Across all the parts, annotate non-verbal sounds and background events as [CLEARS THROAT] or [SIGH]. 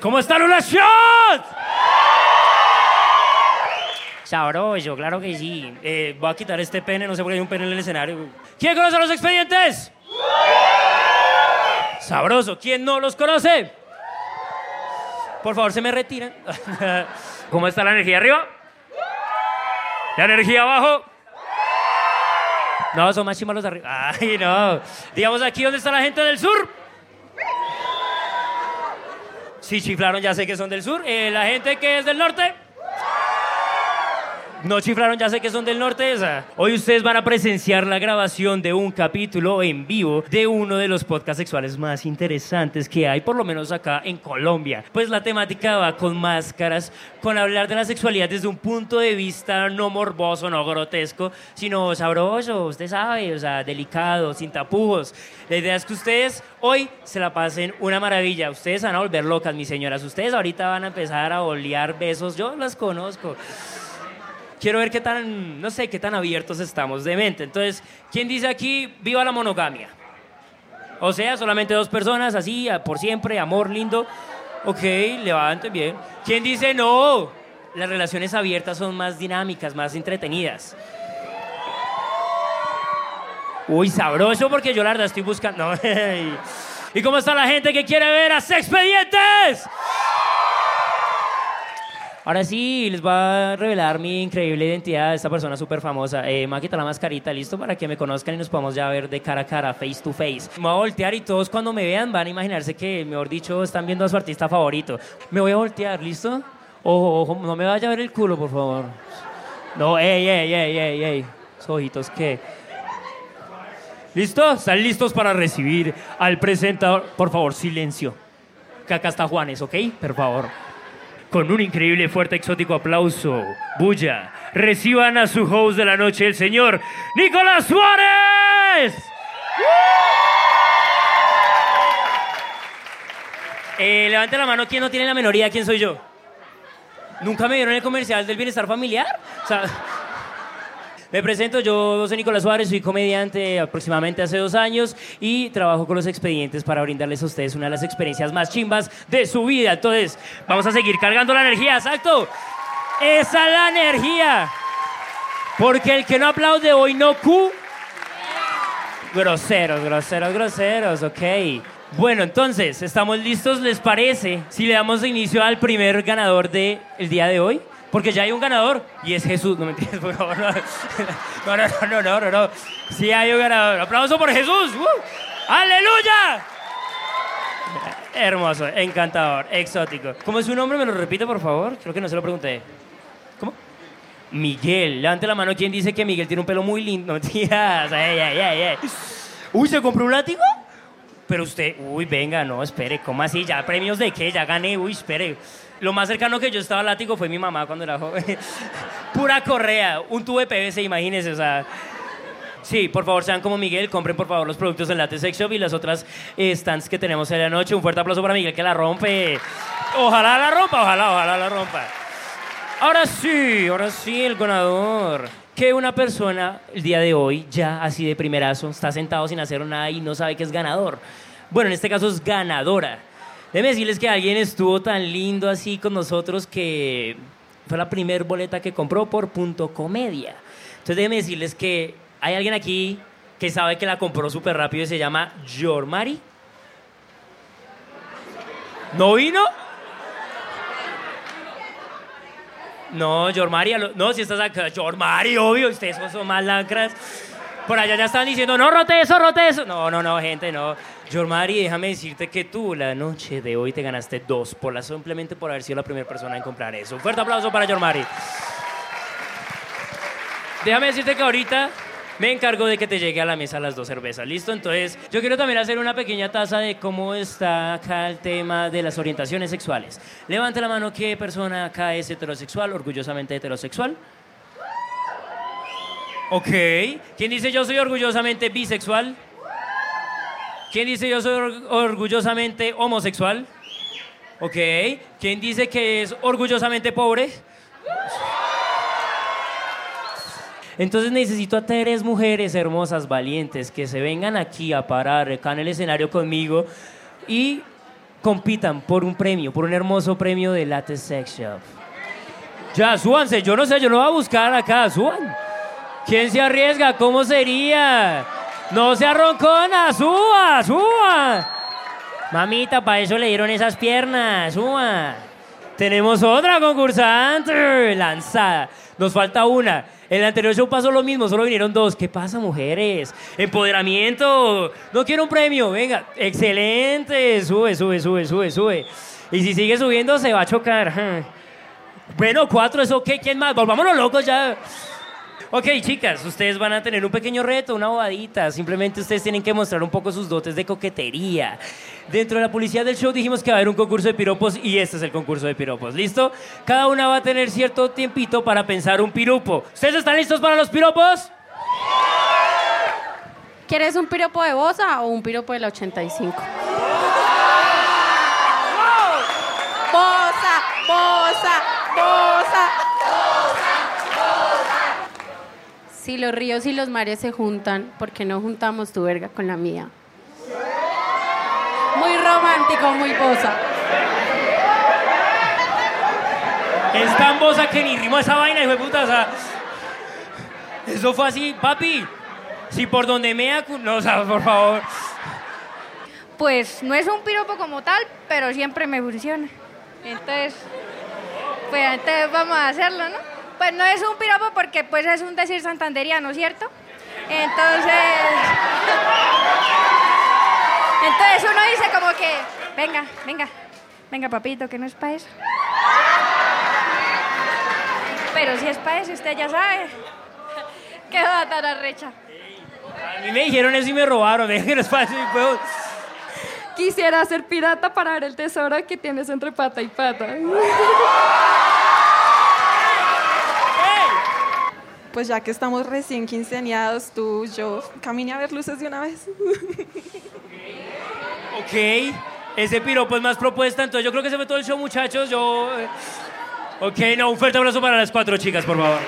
¿Cómo están los shots? Sabroso, claro que sí. Eh, voy a quitar este pene, no sé por qué hay un pene en el escenario. ¿Quién conoce los expedientes? Sabroso. ¿Quién no los conoce? Por favor, se me retiran. [LAUGHS] ¿Cómo está la energía arriba? ¿La energía abajo? No, son más chimalos de arriba. [LAUGHS] Ay, no. Digamos aquí, ¿dónde está la gente del sur? Sí, chiflaron, ya sé que son del sur. Eh, la gente que es del norte. No chiflaron, ya sé que son del norte esa. Hoy ustedes van a presenciar la grabación de un capítulo en vivo de uno de los podcasts sexuales más interesantes que hay, por lo menos acá en Colombia. Pues la temática va con máscaras, con hablar de la sexualidad desde un punto de vista no morboso, no grotesco, sino sabroso, usted sabe, o sea, delicado, sin tapujos. La idea es que ustedes hoy se la pasen una maravilla. Ustedes van a volver locas, mis señoras. Ustedes ahorita van a empezar a olear besos. Yo las conozco quiero ver qué tan, no sé, qué tan abiertos estamos de mente. Entonces, ¿quién dice aquí, viva la monogamia? O sea, solamente dos personas, así, por siempre, amor lindo. Ok, levanten bien. ¿Quién dice no? Las relaciones abiertas son más dinámicas, más entretenidas. Uy, sabroso porque yo la verdad estoy buscando. [LAUGHS] [LAUGHS] ¿Y cómo está la gente que quiere ver a Sexpedientes? Ahora sí, les voy a revelar mi increíble identidad de esta persona súper famosa. Eh, me voy a quitar la mascarita, listo, para que me conozcan y nos podamos ya ver de cara a cara, face to face. Me voy a voltear y todos cuando me vean van a imaginarse que, mejor dicho, están viendo a su artista favorito. Me voy a voltear, ¿listo? Ojo, ojo, no me vaya a ver el culo, por favor. No, ey, ey, ey, ey, ey. Ojitos, ¿qué? ¿Listo? ¿Están listos para recibir al presentador? Por favor, silencio. Que acá está Juanes, ¿ok? Por favor con un increíble, fuerte, exótico aplauso, bulla, reciban a su host de la noche, el señor Nicolás Suárez. Eh, levante la mano, ¿quién no tiene la menoría? ¿Quién soy yo? ¿Nunca me vieron el comercial del bienestar familiar? O sea, me presento, yo soy Nicolás Suárez, soy comediante aproximadamente hace dos años y trabajo con los expedientes para brindarles a ustedes una de las experiencias más chimbas de su vida. Entonces, vamos a seguir cargando la energía, exacto. Esa es la energía. Porque el que no aplaude hoy no cu. Groseros, groseros, groseros, ok. Bueno, entonces, ¿estamos listos? ¿Les parece si le damos inicio al primer ganador del día de hoy? Porque ya hay un ganador y es Jesús. No me entiendes, por favor. [LAUGHS] No, no, no, no, no, no. Sí hay un ganador. Aplauso por Jesús. ¡Uh! ¡Aleluya! Hermoso, encantador, exótico. ¿Cómo es su nombre? ¿Me lo repite, por favor? Creo que no se lo pregunté. ¿Cómo? Miguel. Levante la mano. ¿Quién dice que Miguel tiene un pelo muy lindo? No. Ay, ay, ay, ay. Uy, ¿se compró un látigo? Pero usted, uy, venga, no, espere, ¿cómo así? ¿Ya premios de qué? Ya gané, uy, espere. Lo más cercano que yo estaba al látigo fue mi mamá cuando era joven. [LAUGHS] Pura correa, un tubo de PVC, imagínense, o sea. Sí, por favor, sean como Miguel, compren por favor los productos en Late Sex Shop y las otras stands que tenemos en la noche. Un fuerte aplauso para Miguel que la rompe. Ojalá la rompa, ojalá, ojalá la rompa. Ahora sí, ahora sí, el ganador. Que una persona el día de hoy, ya así de primerazo, está sentado sin hacer nada y no sabe que es ganador. Bueno, en este caso es ganadora. Déjenme decirles que alguien estuvo tan lindo así con nosotros que fue la primer boleta que compró por punto comedia. Entonces déjenme decirles que hay alguien aquí que sabe que la compró súper rápido y se llama Jormari. ¿No vino? No, Jormari, no, si estás acá, Jormari, obvio, ustedes son más lacras. Por allá ya están diciendo, no, rote eso, rote eso. No, no, no, gente, no. Jormari, déjame decirte que tú la noche de hoy te ganaste dos, por la, simplemente por haber sido la primera persona en comprar eso. Un fuerte aplauso para Jormari. Déjame decirte que ahorita me encargo de que te llegue a la mesa las dos cervezas. ¿Listo? Entonces, yo quiero también hacer una pequeña taza de cómo está acá el tema de las orientaciones sexuales. Levante la mano, ¿qué persona acá es heterosexual, orgullosamente heterosexual? Ok. ¿Quién dice yo soy orgullosamente bisexual? ¿Quién dice yo soy orgullosamente homosexual? Ok. ¿Quién dice que es orgullosamente pobre? Entonces necesito a tres mujeres hermosas, valientes, que se vengan aquí a parar acá en el escenario conmigo y compitan por un premio, por un hermoso premio de Latte Sex Shop. Ya, súbanse, yo no sé, yo lo voy a buscar acá, suban. ¿Quién se arriesga? ¿Cómo sería? No se arroncona, suba, suba. Mamita, para eso le dieron esas piernas, suba. Tenemos otra concursante lanzada. Nos falta una. En el anterior show pasó lo mismo, solo vinieron dos. ¿Qué pasa, mujeres? Empoderamiento. No quiero un premio. Venga, excelente. Sube, sube, sube, sube, sube. Y si sigue subiendo, se va a chocar. [LAUGHS] Bueno, cuatro es ok. ¿Quién más? Volvámonos locos ya. Ok, chicas, ustedes van a tener un pequeño reto, una bobadita. Simplemente ustedes tienen que mostrar un poco sus dotes de coquetería. Dentro de la publicidad del show dijimos que va a haber un concurso de piropos y este es el concurso de piropos. ¿Listo? Cada una va a tener cierto tiempito para pensar un piropo. ¿Ustedes están listos para los piropos? ¿Quieres un piropo de Bosa o un piropo de la 85? Bosa, Bosa, Bosa. Si los ríos y los mares se juntan, ¿por qué no juntamos tu verga con la mía? Muy romántico, muy Bosa. Es tan bosa que ni rimo esa vaina, hijo de puta. O sea, eso fue así, papi. Si por donde mea, no, o sea, por favor. Pues no es un piropo como tal, pero siempre me funciona. Entonces, pues entonces vamos a hacerlo, ¿no? Pues no es un piropo porque pues es un decir santanderiano, ¿cierto? Entonces, [LAUGHS] entonces uno dice como que, venga, venga, venga papito, que no es para eso. Pero si es para eso, usted ya sabe. [LAUGHS] ¿Qué va a tan arrecha? A mí me dijeron eso y me robaron. [LAUGHS] Déjenme fácil, puedo. Quisiera ser pirata para ver el tesoro que tienes entre pata y pata. Pues ya que estamos recién quinceañados, tú, yo, camine a ver luces de una vez. Ok, ese piropo es más propuesta, entonces yo creo que se fue todo el show, muchachos. Yo. eh, Ok, no, un fuerte abrazo para las cuatro chicas, por favor.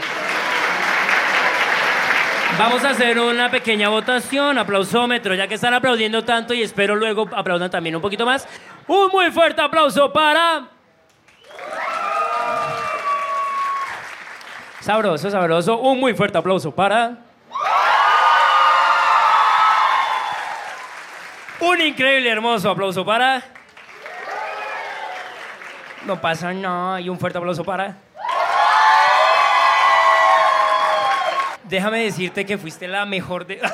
Vamos a hacer una pequeña votación, aplausómetro, ya que están aplaudiendo tanto y espero luego aplaudan también un poquito más. Un muy fuerte aplauso para. Sabroso, sabroso. Un muy fuerte aplauso para. Un increíble, hermoso aplauso para. No pasa nada. Y un fuerte aplauso para. Déjame decirte que fuiste la mejor de. [LAUGHS]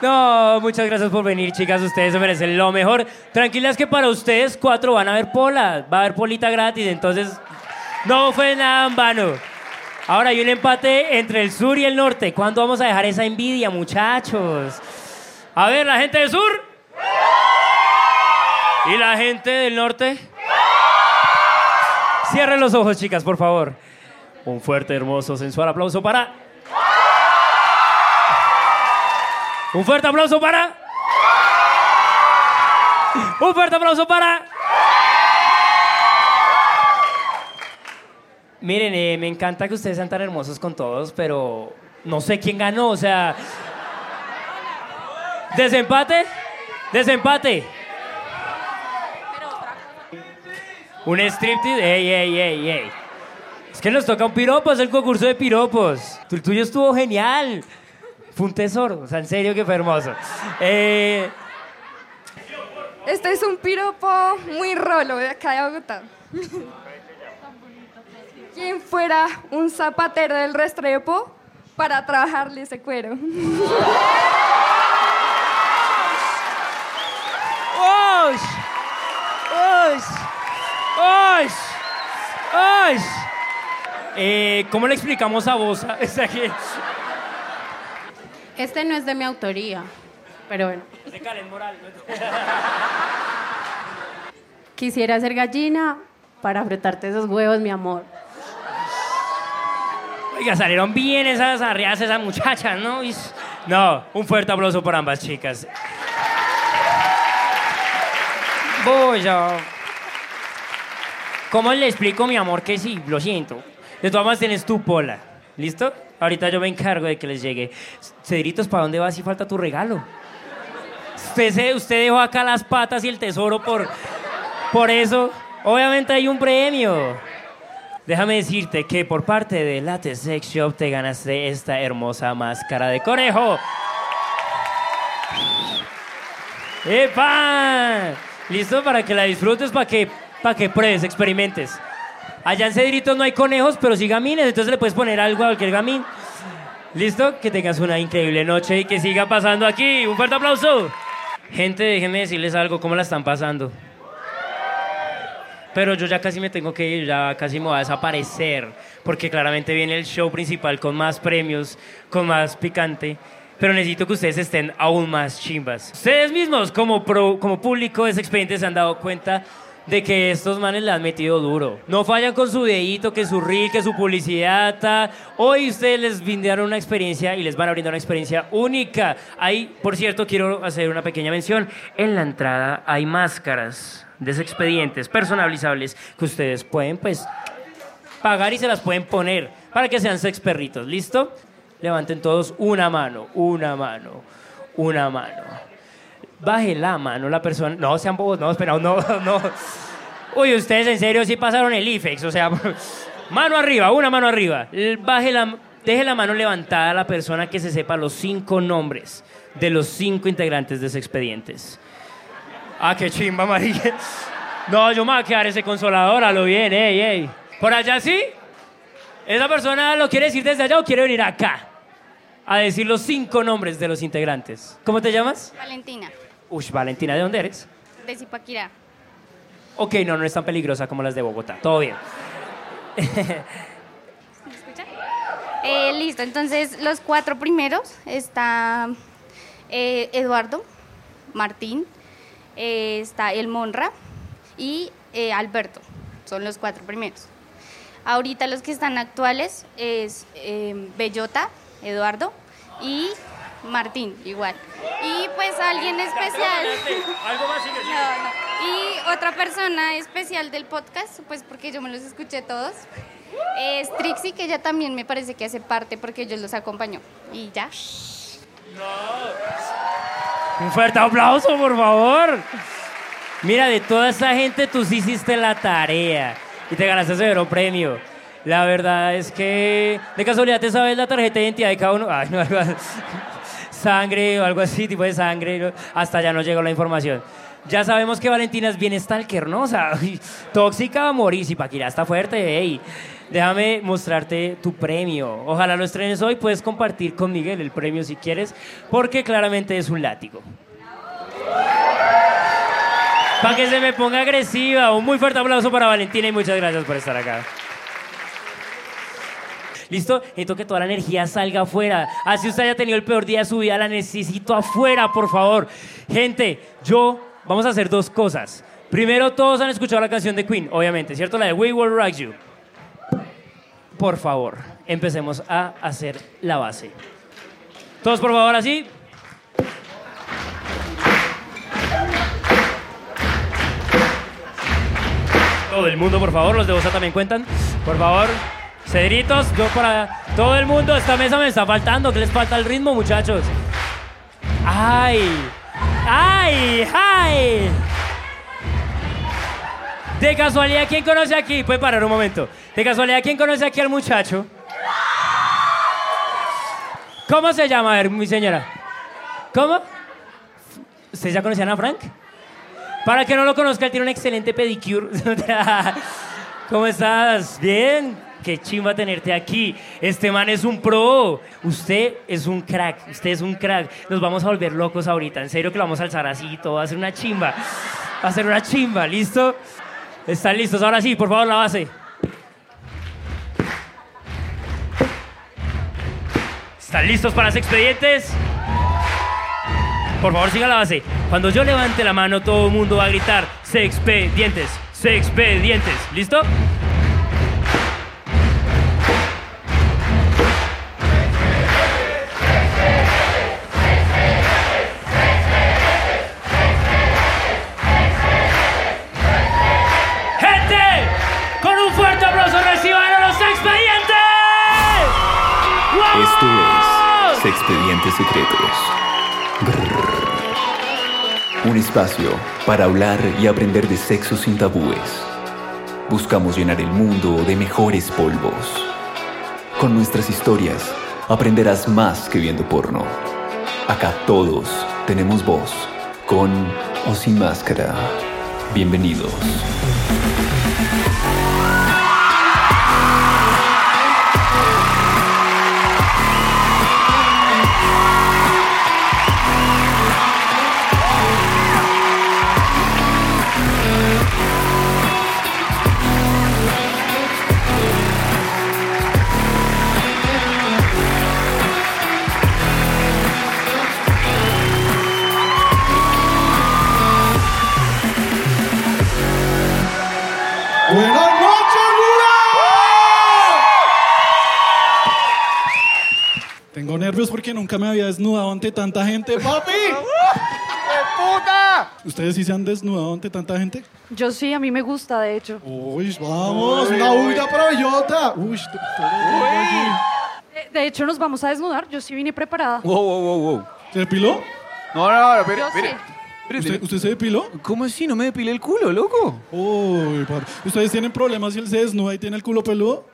No, no, muchas gracias por venir, chicas. Ustedes se merecen lo mejor. Tranquilas que para ustedes cuatro van a haber pola. Va a haber polita gratis, entonces no fue nada en vano. Ahora hay un empate entre el sur y el norte. ¿Cuándo vamos a dejar esa envidia, muchachos? A ver, la gente del sur. ¿Y la gente del norte? Cierren los ojos, chicas, por favor. Un fuerte, hermoso, sensual aplauso para. Un fuerte aplauso para. Un fuerte aplauso para. Miren, eh, me encanta que ustedes sean tan hermosos con todos, pero no sé quién ganó, o sea. ¿Desempate? ¿Desempate? Un striptease. Ey, ey, ey, ey. Es que nos toca un piropo, es el concurso de piropos. El tuyo estuvo genial. Fue un tesoro, o sea, en serio que fue hermoso. Eh, Este es un piropo muy rolo de acá de Bogotá. ¿Quién fuera un zapatero del Restrepo para trabajarle ese cuero? ¡Osh! ¡Osh! ¡Osh! ¡Osh! Eh, ¿Cómo le explicamos a vos? Que- Este no es de mi autoría, pero bueno. De Karen Moral. Quisiera ser gallina para frotarte esos huevos, mi amor. Oiga, salieron bien esas arreadas, esas muchachas, ¿no? No, un fuerte aplauso por ambas chicas. Voy a... ¿Cómo le explico, mi amor, que sí? Lo siento. De todas maneras, tienes tu pola. ¿Listo? Ahorita yo me encargo de que les llegue. Cedritos, ¿para dónde vas si falta tu regalo? Usted, usted dejó acá las patas y el tesoro por, por eso. Obviamente hay un premio. Déjame decirte que por parte de Latte Sex Shop te ganaste esta hermosa máscara de conejo. ¡Epa! ¿Listo? Para que la disfrutes, para que, para que pruebes, experimentes. Allá en Cedritos no hay conejos, pero sí gamines, entonces le puedes poner algo a cualquier gamín. ¿Listo? Que tengas una increíble noche y que siga pasando aquí. Un fuerte aplauso. Gente, déjenme decirles algo, ¿cómo la están pasando? Pero yo ya casi me tengo que ir, ya casi me voy a desaparecer, porque claramente viene el show principal con más premios, con más picante. Pero necesito que ustedes estén aún más chimbas. Ustedes mismos, como, pro- como público de ese expediente, se han dado cuenta de que estos manes le han metido duro. No fallan con su dedito, que su reel, que su publicidad. ta. Hoy ustedes les brindaron una experiencia y les van a brindar una experiencia única. Ahí, por cierto, quiero hacer una pequeña mención. En la entrada hay máscaras de expedientes personalizables que ustedes pueden, pues, pagar y se las pueden poner para que sean sex perritos. ¿Listo? Levanten todos una mano, una mano, una mano. Baje la mano la persona. No, sean bobos, no, espera, no, [LAUGHS] no. Uy, ustedes en serio sí pasaron el IFEX, o sea, [LAUGHS] mano arriba, una mano arriba. Baje la, deje la mano levantada a la persona que se sepa los cinco nombres de los cinco integrantes de ese expedientes. Ah, qué chimba, María. No, yo me voy a quedar ese consolador, a lo bien, ey, ey. ¿Por allá sí? ¿Esa persona lo quiere decir desde allá o quiere venir acá? A decir los cinco nombres de los integrantes. ¿Cómo te llamas? Valentina, Ush, Valentina, ¿de dónde eres? de Zipaquirá. Ok, no, no es tan peligrosa como las de Bogotá. Todo bien. ¿Me escucha? Eh, listo, entonces los cuatro primeros está eh, Eduardo, Martín, eh, está El Monra y eh, Alberto. Son los cuatro primeros. Ahorita los que están actuales es eh, Bellota, Eduardo y Martín, igual. Y pues alguien especial. Algo más. No, no. Y otra persona especial del podcast, pues porque yo me los escuché todos, es Trixie, que ella también me parece que hace parte porque yo los acompañó. Y ya. Un fuerte aplauso, por favor. Mira, de toda esa gente tú sí hiciste la tarea y te ganaste ese severo premio. La verdad es que de casualidad te sabes la tarjeta de identidad de cada uno. Ay, no, algo así. [LAUGHS] sangre o algo así, tipo de sangre. Hasta ya no llegó la información. Ya sabemos que Valentina es bien stalker, ¿no? O [LAUGHS] tóxica a morir. Está fuerte, ey. Déjame mostrarte tu premio. Ojalá lo estrenes hoy. Puedes compartir con Miguel el premio si quieres, porque claramente es un látigo. Para que se me ponga agresiva. Un muy fuerte aplauso para Valentina y muchas gracias por estar acá. ¿Listo? Necesito que toda la energía salga afuera. Así usted haya tenido el peor día de su vida, la necesito afuera, por favor. Gente, yo vamos a hacer dos cosas. Primero, todos han escuchado la canción de Queen, obviamente, ¿cierto? La de We Will Rock You. Por favor, empecemos a hacer la base. Todos, por favor, así. Todo el mundo, por favor, los de Bosa también cuentan. Por favor, Cedritos, yo para todo el mundo, esta mesa me está faltando. ¿Qué les falta el ritmo, muchachos? ¡Ay! ¡Ay! ¡Ay! De casualidad, ¿quién conoce aquí? Puede parar un momento. De casualidad, ¿quién conoce aquí al muchacho? ¿Cómo se llama? Mi señora. ¿Cómo? ¿Ustedes ya conocían a Frank? Para que no lo conozca, él tiene un excelente pedicure. [LAUGHS] ¿Cómo estás? ¿Bien? Qué chimba tenerte aquí. Este man es un pro. Usted es un crack. Usted es un crack. Nos vamos a volver locos ahorita. En serio que lo vamos a alzar así y todo. Va a ser una chimba. Va a ser una chimba. ¿Listo? ¿Están listos? Ahora sí, por favor, la base. ¿Están listos para los expedientes? Por favor, siga la base. Cuando yo levante la mano, todo el mundo va a gritar: ¡Se expedientes! ¡Se expedientes! ¿Listo? Para hablar y aprender de sexo sin tabúes. Buscamos llenar el mundo de mejores polvos. Con nuestras historias aprenderás más que viendo porno. Acá todos tenemos voz, con o sin máscara. Bienvenidos. Nunca me había desnudado ante tanta gente, [LAUGHS] papi. puta! ¿Ustedes sí se han desnudado ante tanta gente? Yo sí, a mí me gusta, de hecho. Uy, vamos, una bulla para bellota. Uy, t- Eh, De hecho, nos vamos a desnudar. Yo sí vine preparada. Wow, wow, wow, wow. ¿Se depiló? No, no, no, Yo espere. sí. ¿Usted, usted se depiló? ¿Cómo así? ¿No me depilé el culo, loco? Uy, papi. ¿Ustedes tienen problemas si él se desnuda y tiene el culo peludo?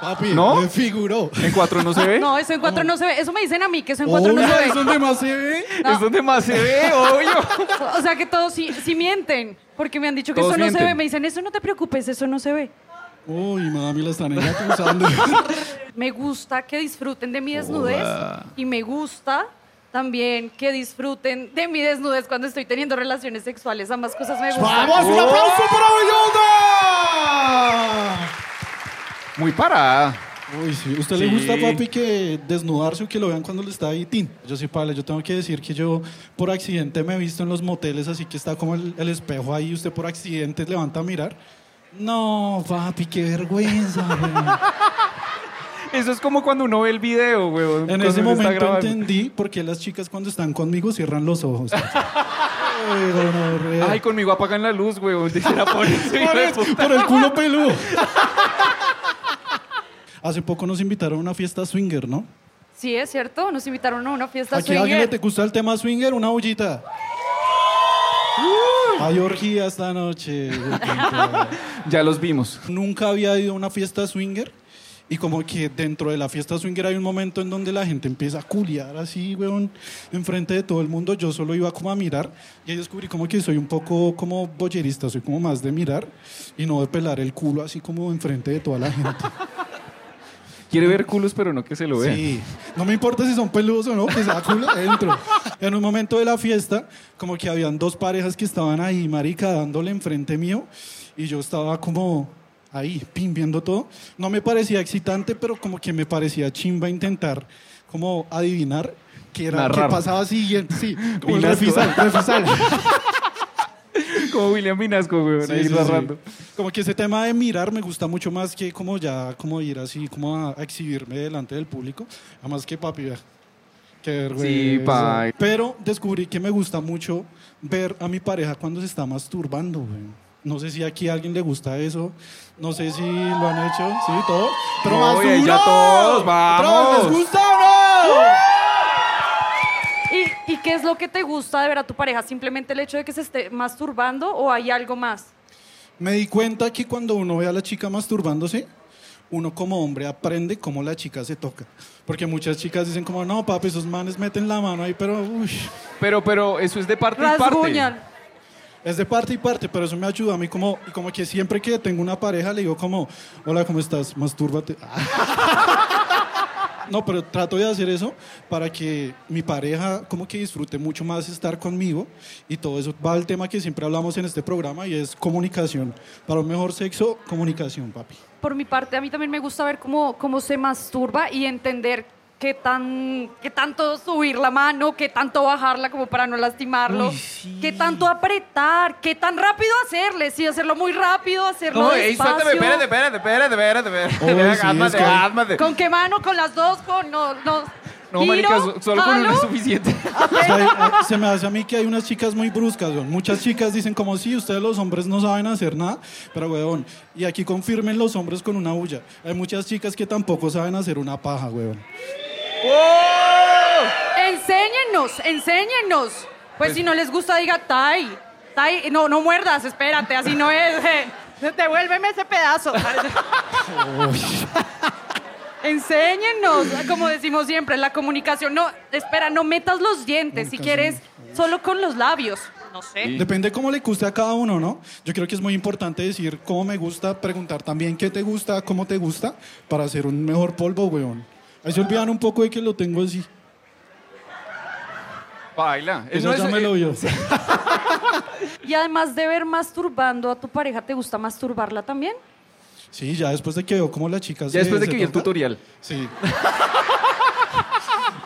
Papi, ¿No? me figuró. ¿En cuatro no se ve? No, eso en cuatro no se ve. Eso me dicen a mí, que eso en cuatro no se ve. es donde más se ve. Es donde más se ve, obvio. [LAUGHS] O sea que todos sí, sí mienten. Porque me han dicho que Todos eso no se mienten. ve. Me dicen, eso no te preocupes, eso no se ve. Uy, mami, la están acusando. [LAUGHS] Me gusta que disfruten de mi desnudez. Y me gusta también que disfruten de mi desnudez cuando estoy teniendo relaciones sexuales. Ambas cosas me gustan. ¡Vamos, un aplauso para Bellota! Muy parada. Uy, sí. ¿Usted Sí. le gusta, papi, que desnudarse o que lo vean cuando le está ahí? Tin. Yo sí, Pablo, yo tengo que decir que yo por accidente me he visto en los moteles, así que está como el, el espejo ahí y usted por accidente levanta a mirar. No, papi, qué vergüenza. [LAUGHS] güey. Eso es como cuando uno ve el video, weón. En ese momento entendí por qué las chicas cuando están conmigo cierran los ojos. Ay, conmigo apagan la luz, weón. [LAUGHS] Por por el culo peludo. Hace poco nos invitaron a una fiesta swinger, ¿no? Sí, es cierto. Nos invitaron a una fiesta Aquí a alguien swinger. le te gusta el tema swinger, una bullita. Hay orgía esta noche. [LAUGHS] Ya los vimos. Nunca había ido a una fiesta swinger. Y como que dentro de la fiesta swinger hay un momento en donde la gente empieza a culiar así, weón, enfrente de todo el mundo. Yo solo iba como a mirar y ahí descubrí como que soy un poco como boyerista, soy como más de mirar y no de pelar el culo así como enfrente de toda la gente. [LAUGHS] Quiere ver culos, pero no que se lo vean. Sí, no me importa si son peludos o no, que sea culo [LAUGHS] adentro. En un momento de la fiesta, como que habían dos parejas que estaban ahí, marica, dándole enfrente mío, y yo estaba como ahí, pim, viendo todo. No me parecía excitante, pero como que me parecía chimba intentar como adivinar qué era, qué pasaba siguiente, sí, como el refisal, refisal. [LAUGHS] [LAUGHS] Como William Vinasco, weón. Sí, ahí sí, sí. Como que ese tema de mirar me gusta mucho más que como ya, como ir así, como a, a exhibirme delante del público. Además que papi, qué vergüenza. Sí. Pero descubrí que me gusta mucho ver a mi pareja cuando se está masturbando, güey. No sé si aquí a alguien le gusta eso. No sé si lo han hecho. Sí, todos. Pero No, más duro. ya todos, vamos. ¿Les gusta o no? ¿Y, ¿Y qué es lo que te gusta de ver a tu pareja? ¿Simplemente el hecho de que se esté masturbando o hay algo más? Me di cuenta que cuando uno ve a la chica masturbándose, uno como hombre aprende cómo la chica se toca. Porque muchas chicas dicen como, no, papi, esos manes meten la mano ahí, pero uy, Pero, pero eso es de parte y parte. Es de parte y parte, pero eso me ayuda a mí como, como que siempre que tengo una pareja le digo como, hola, ¿cómo estás? Mastúrbate. [LAUGHS] No, pero trato de hacer eso para que mi pareja como que disfrute mucho más estar conmigo y todo eso va al tema que siempre hablamos en este programa y es comunicación. Para un mejor sexo, comunicación, papi. Por mi parte, a mí también me gusta ver cómo, cómo se masturba y entender qué, tan, qué tanto subir la mano, qué tanto bajarla como para no lastimarlo, Uy, sí. qué tanto apretar, qué tan rápido hacerle, sí, hacerlo muy rápido, hacerlo No, ey, despacio. suéltame, espérate, espérate, espérate, espérate, espérate. Oh, cálmate. ¿Con qué mano? ¿Con las dos? ¿Con no, no, No, giro, marica, so- solo con una jalo? es suficiente. [LAUGHS] O sea, eh, se me hace a mí que hay unas chicas muy bruscas, weón. Muchas chicas dicen como, sí, ustedes los hombres no saben hacer nada, pero weón, y aquí confirmen los hombres con una bulla. Hay muchas chicas que tampoco saben hacer una paja, weón. Enséñennos, enséñennos. Pues, si no les gusta, diga, Tai, Tai, no, no muerdas, espérate, así no es. eh, [LAUGHS] Devuélveme ese pedazo. [LAUGHS] Enséñenos, como decimos siempre, la comunicación. No, espera, no metas los dientes, si quieres, solo con los labios. No sé. Depende cómo le guste a cada uno, ¿no? Yo creo que es muy importante decir cómo me gusta, preguntar también qué te gusta, cómo te gusta, para hacer un mejor polvo, weón. Ahí se olvidan un poco de que lo tengo así. Baila. Eso ya me lo vio. [LAUGHS] Y además de ver masturbando a tu pareja, ¿te gusta masturbarla también? Sí, ya después de que veo cómo las chicas... Ya se- después de se que vi el tutorial. Sí. [LAUGHS]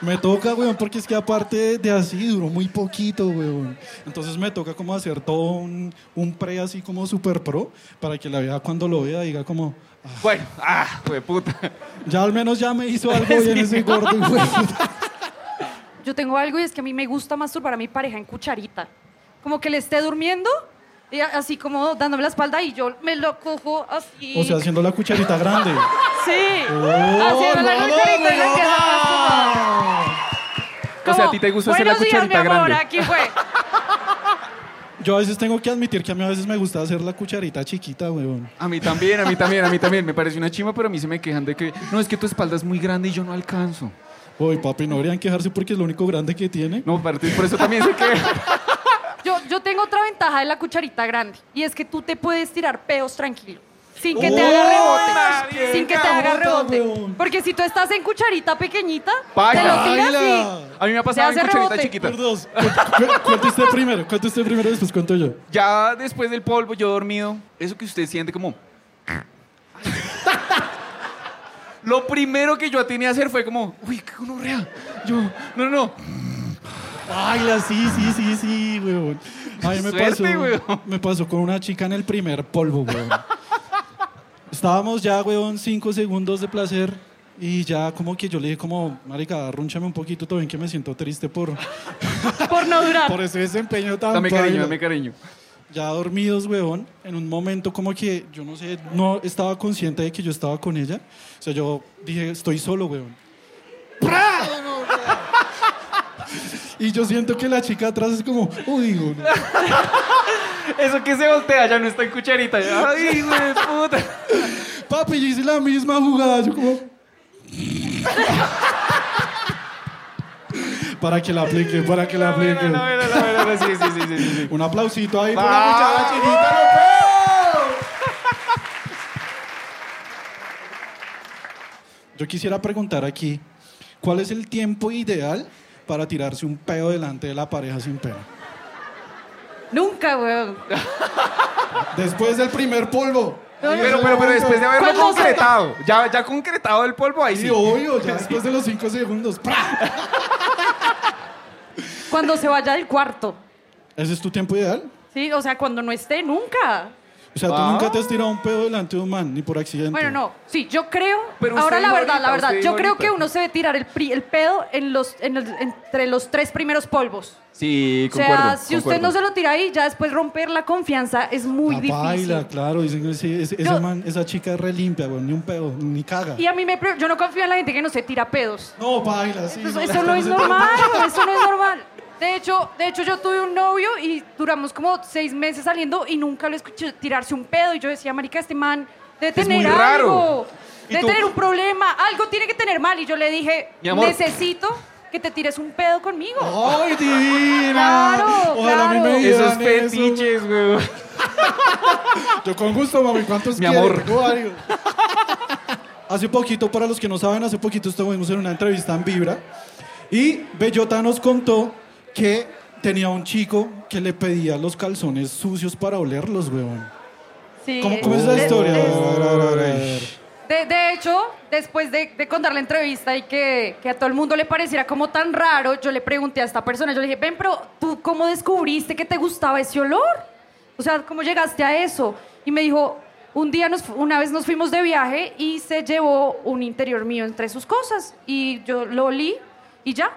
me toca, weón, porque es que aparte de así duró muy poquito, weón. Entonces me toca como hacer todo un, un pre así como super pro para que la vea cuando lo vea diga como... Bueno, ah, fue puta. Ya al menos ya me hizo algo [LAUGHS] bien ese gordo, weón. Yo tengo algo y es que a mí me gusta masturbar a mi pareja en cucharita. Como que le esté durmiendo, así como dándome la espalda y yo me lo cojo así. O sea, haciendo la cucharita grande. [LAUGHS] Sí. Oh, haciendo la no, cucharita y no, a masturbar. O sea, ¿a ti te gusta hacer la Buenos días, cucharita mi amor, grande? aquí fue. [LAUGHS] Yo a veces tengo que admitir que a mí a veces me gusta hacer la cucharita chiquita, weón. A mí también, a mí también, a mí también. Me parece una chima, pero a mí se me quejan de que no, es que tu espalda es muy grande y yo no alcanzo. Uy, papi, no deberían quejarse porque es lo único grande que tiene. No, aparte, por eso también se quejan. [LAUGHS] Tengo otra ventaja de la cucharita grande y es que tú te puedes tirar peos tranquilo. Sin que te ¡Oh, haga rebote. marica, Sin que te haga rebote. weón! Porque si tú estás en cucharita pequeñita, te lo tiras y A mí me ha pasado en hace cucharita rebote. chiquita. Cu- cu- Cuente usted primero, cuente usted primero, después cuento yo. Ya después del polvo, yo dormido, eso que usted siente como... [LAUGHS] Lo primero que yo atiné a hacer fue como, uy, qué gonorrea. Yo, no, no, no. Baila, sí, sí, sí, sí, weón. A mí me Suerte, pasó, weón. me pasó con una chica en el primer polvo, weón. Estábamos ya, weón, cinco segundos de placer y ya como que yo le dije como, marica, arrúnchame un poquito, todo bien que me siento triste por, [LAUGHS] por no durar. por ese desempeño tan Dame cariño, paila". dame cariño. Ya dormidos, weón, en un momento como que, yo no sé, no estaba consciente de que yo estaba con ella. O sea, yo dije, estoy solo, weón. ¡Pra! Y yo siento que la chica atrás es como, uy, weón. [LAUGHS] Eso que se voltea ya no está en cucharita. ya. Ay, güey, puta. Papi, yo hice la misma jugada, yo como... para que la aplique, para que la aplique. No, no, no, no, sí, sí, sí, sí. Un aplausito ahí por Ah. la cuchara chiquita. Yo quisiera preguntar aquí, ¿cuál es el tiempo ideal para tirarse un pedo delante de la pareja sin pelo? Nunca, weón. Después del primer polvo. Pero, pero, pero después de haberlo ¿Cuándo se- concretado, ya, ya concretado el polvo, ahí Sí, sí. obvio, ya [LAUGHS] después de los cinco segundos. ¡pra! Cuando se vaya del cuarto. ¿Ese es tu tiempo ideal? Sí, o sea, cuando no esté, nunca. O sea, tú Ah. nunca te has tirado un pedo delante de un man, ni por accidente. Bueno, no, sí, yo creo, Pero ahora usted la dijo verdad, ahorita, la verdad, usted yo dijo creo ahorita. que uno se debe tirar el, pri- el pedo en los, en el- entre los tres primeros polvos. Sí, o sea, concuerdo. si usted concuerdo. no se lo tira ahí, ya después romper la confianza es muy La difícil. baila, claro. Dicen, ese, ese- ese Yo- man, esa chica es re limpia, güey, ni un pedo, ni caga. Y a mí me, pre- yo no confío en la gente que no se tira pedos. No, baila, sí. Eso, no, eso la [LAUGHS] no es normal, eso no es normal. De hecho, de hecho, yo tuve un novio y duramos como seis meses saliendo y nunca lo escuché tirarse un pedo. Y yo decía, marica, este man debe Es tener muy raro. algo, ¿Y debe tú? tener un problema, algo tiene que tener mal. Y yo le dije, Mi amor. necesito que te tires un pedo conmigo. ¡Ay, [LAUGHS] divina! Claro, Ojalá a mí me dieran Esos fetiches, güey. eso. [LAUGHS] Yo con gusto, mami. ¿Cuántos Mi amor. Tengo varios. Hace poquito, para los que no saben, hace poquito estuvimos en una entrevista en Vibra y Bellota nos contó que tenía un chico que le pedía los calzones sucios para olerlos, weón. Sí, ¿Cómo, cómo es de- historia? de-. De, hecho, después de, de contar la entrevista y que, que a todo el mundo le pareciera como tan raro, yo le pregunté a esta persona, yo le dije, ven, pero tú cómo descubriste que te gustaba ese olor? O sea, ¿cómo llegaste a eso? Y me dijo, un día, nos, una vez nos fuimos de viaje y se llevó un interior mío entre sus cosas. Y yo lo olí y ya.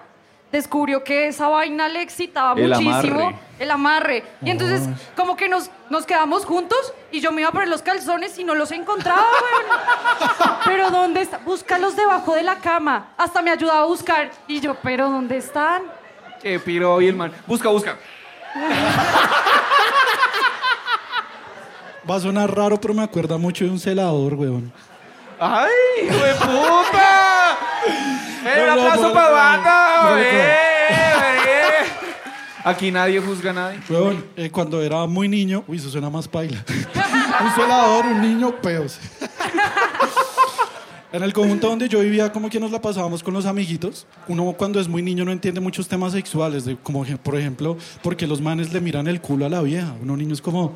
Descubrió que esa vaina le excitaba El muchísimo. amarre. El amarre. Y entonces, como que nos, nos quedamos juntos y yo me iba a poner los calzones y no los encontraba, weón. [LAUGHS] Pero ¿dónde está? Búscalos debajo de la cama. Hasta me ayudaba a buscar. Y yo, ¿pero dónde están? Qué piro y el man. Busca, busca. Va a sonar raro, pero me acuerda mucho de un celador, weón. ¡Ay, hijo de puta! ¡Eh, un aplauso por- para banda! por- ¡Eh, eh! Aquí nadie juzga a nadie. Weón, eh, cuando era muy niño, uy, eso suena más paila. [LAUGHS] un celador, un niño, peos. En el conjunto donde yo vivía, como que nos la pasábamos con los amiguitos. Uno cuando es muy niño no entiende muchos temas sexuales, de, como por ejemplo, porque los manes le miran el culo a la vieja. Uno niño es como,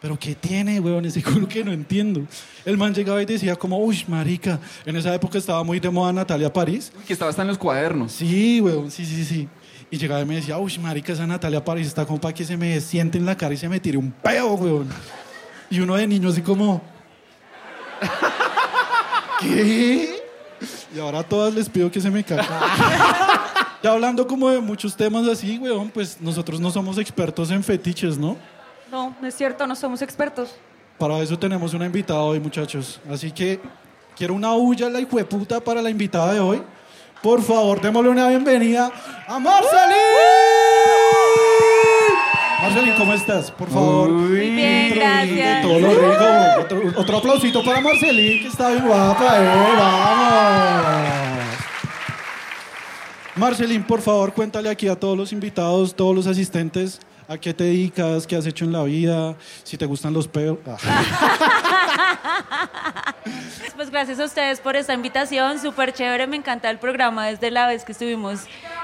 pero ¿qué tiene, weón? Ese culo que no entiendo. El man llegaba y decía como, uy, marica. En esa época estaba muy de moda Natalia París. Que estaba hasta en los cuadernos. Sí, weón, sí, sí, sí. Y llegaba y me decía, uy, marica, esa Natalia París está como para que se me siente en la cara y se me tire un peo, weón. Y uno de niño así como... [LAUGHS] ¿Qué? Y ahora a todas les pido que se me caigan. [LAUGHS] ya hablando como de muchos temas así, weón, pues nosotros no somos expertos en fetiches, ¿no? No, no es cierto, no somos expertos. Para eso tenemos una invitada hoy, muchachos. Así que quiero una huya la hijueputa para la invitada de hoy. Por favor, démosle una bienvenida a Marcelín. Marcelín, ¿cómo estás? Por favor. Muy bien, gracias. Todo lo rico. Otro, otro aplausito para Marcelín, que está bien guapa. Eh, vamos. Marcelín, por favor, cuéntale aquí a todos los invitados, todos los asistentes, a qué te dedicas, qué has hecho en la vida, si te gustan los peos. Ah. [LAUGHS] Pues gracias a ustedes por esta invitación, súper chévere, me encanta el programa desde la vez que estuvimos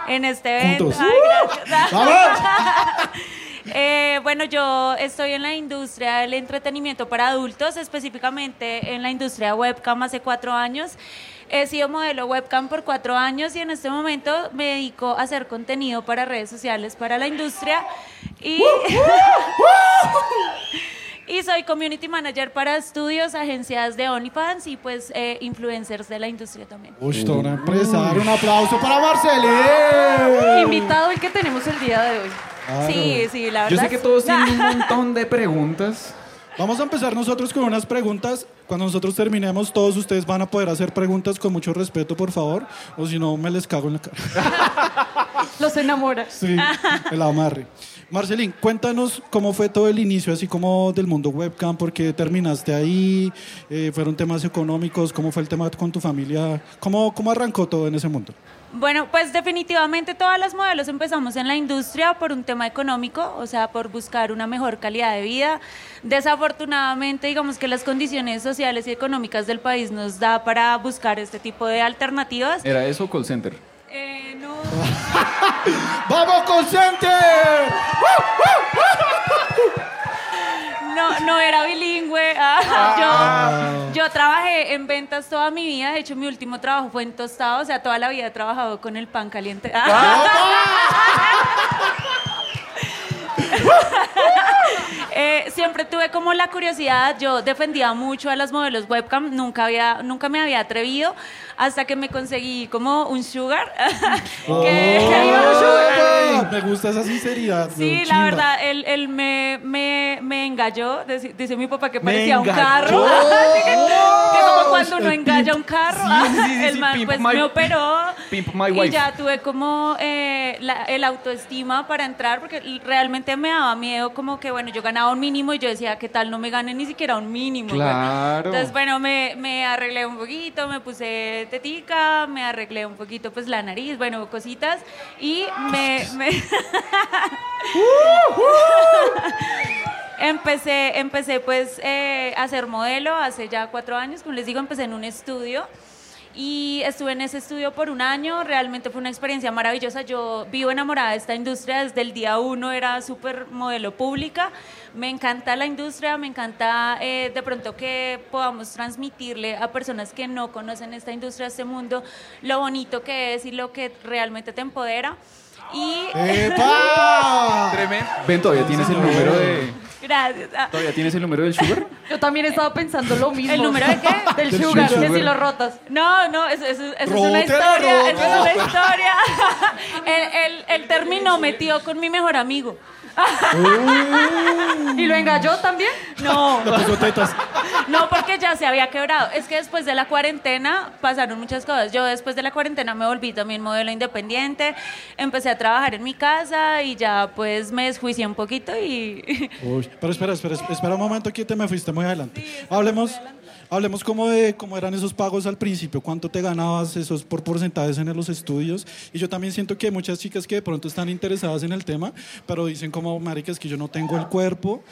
en este evento. Ay, gracias. ¡Vamos! [LAUGHS] Eh, bueno, yo estoy en la industria del entretenimiento para adultos, específicamente en la industria webcam hace cuatro años. He sido modelo webcam por cuatro años y en este momento me dedico a hacer contenido para redes sociales para la industria y, [LAUGHS] y soy community manager para estudios, agencias de OnlyFans y pues eh, influencers de la industria también. Uy, toda una empresaria. Un aplauso para Marcelín. Invitado el que tenemos el día de hoy. Claro. Sí, sí, la verdad. Yo sé que todos tienen un [LAUGHS] montón de preguntas. Vamos a empezar nosotros con unas preguntas. Cuando nosotros terminemos, todos ustedes van a poder hacer preguntas con mucho respeto, por favor. O si no, me les cago en la cara. [LAUGHS] Los enamora. Sí, el amarre. Marcelín, cuéntanos cómo fue todo el inicio, así como del mundo webcam, por qué terminaste ahí, Eh, fueron temas económicos, cómo fue el tema con tu familia, cómo, cómo arrancó todo en ese mundo. Bueno, pues definitivamente todas las modelos empezamos en la industria por un tema económico, o sea, por buscar una mejor calidad de vida. Desafortunadamente, digamos que las condiciones sociales y económicas del país nos da para buscar este tipo de alternativas. ¿Era eso call center? Eh, no. [LAUGHS] ¡Vamos con Center! No, no era bilingüe. [LAUGHS] Ah, yo, yo trabajé en ventas toda mi vida. De hecho, mi último trabajo fue en tostado. O sea, toda la vida he trabajado con el pan caliente. [LAUGHS] Eh, siempre tuve como la curiosidad, yo defendía mucho a las modelos webcam, nunca, había, nunca me había atrevido hasta que me conseguí como un sugar. [LAUGHS] que- ¡Oh! Me gusta esa sinceridad. Sí, la verdad, él, él me, me, me engalló. Dice, dice mi papá que parecía un carro. [LAUGHS] Así que, que como cuando uno engalla un carro. Sí, sí, sí, [LAUGHS] el man pues my- me operó. Pimp my y ya tuve como eh, la- el autoestima para entrar porque realmente me daba miedo como que, bueno, yo ganaba un mínimo y yo decía, ¿qué tal no me gane ni siquiera un mínimo? güey? Claro. Entonces, bueno, me, me arreglé un poquito, me puse tetica, me arreglé un poquito pues la nariz, bueno, cositas. Y me... me- [LAUGHS] [LAUGHS] Empecé, empecé pues eh, a ser modelo hace ya cuatro años, como les digo, empecé en un estudio y estuve en ese estudio por un año, realmente fue una experiencia maravillosa, yo vivo enamorada de esta industria, desde el día uno era súper modelo pública, me encanta la industria, me encanta eh, de pronto que podamos transmitirle a personas que no conocen esta industria, este mundo, lo bonito que es y lo que realmente te empodera. Y ¡Epa! Tremendo. Ven, todavía tienes el número de. Gracias. Ah, ¿Todavía tienes el número del sugar? [LAUGHS] Yo también estaba pensando lo mismo. ¿El número de qué? [LAUGHS] Del Del sugar, sugar. que si lo rotas. No, no, eso, eso- eso es una historia, eso es una historia. él, él- él terminó metido con mi mejor amigo. [LAUGHS] ¿Y lo engalló también? No, Le puso tetas. no, porque ya se había quebrado. Es que después de la cuarentena pasaron muchas cosas. Yo después de la cuarentena me volví también modelo independiente, empecé a trabajar en mi casa y ya pues me desjuicié un poquito y... Uy, pero espera, espera, espera un momento que te me fuiste muy adelante. hablemos, hablemos como de cómo eran esos pagos al principio, cuánto te ganabas esos por porcentajes en los estudios. Y yo también siento que hay muchas chicas que de pronto están interesadas en el tema, pero dicen como, marica, es que yo no tengo el cuerpo.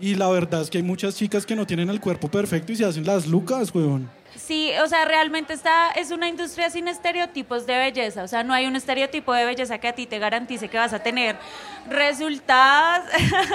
Y la verdad es que hay muchas chicas que no tienen el cuerpo perfecto y se hacen las lucas, weón. Sí, o sea, realmente está, es una industria sin estereotipos de belleza. O sea, no hay un estereotipo de belleza que a ti te garantice que vas a tener resultados,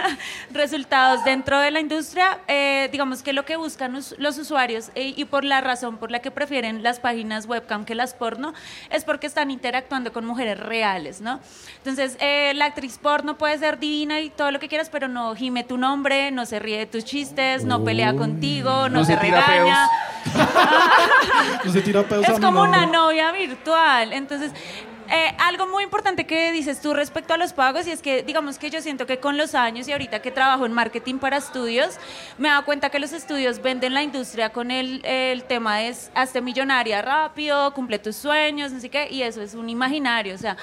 [LAUGHS] resultados dentro de la industria. Eh, digamos que lo que buscan us- los usuarios eh, y por la razón por la que prefieren las páginas webcam que las porno es porque están interactuando con mujeres reales, ¿no? Entonces, eh, la actriz porno puede ser divina y todo lo que quieras, pero no gime tu nombre, no se ríe de tus chistes, no pelea contigo, no, No se tira regaña. [LAUGHS] [LAUGHS] No se tira pedos a Es mi como una novia virtual. Entonces, eh, algo muy importante que dices tú respecto a los pagos y es que digamos que yo siento que con los años y ahorita que trabajo en marketing para estudios, me he dado cuenta que los estudios venden la industria con el, el tema de hazte millonaria rápido, cumple tus sueños, no sé qué, y eso es un imaginario. O sea,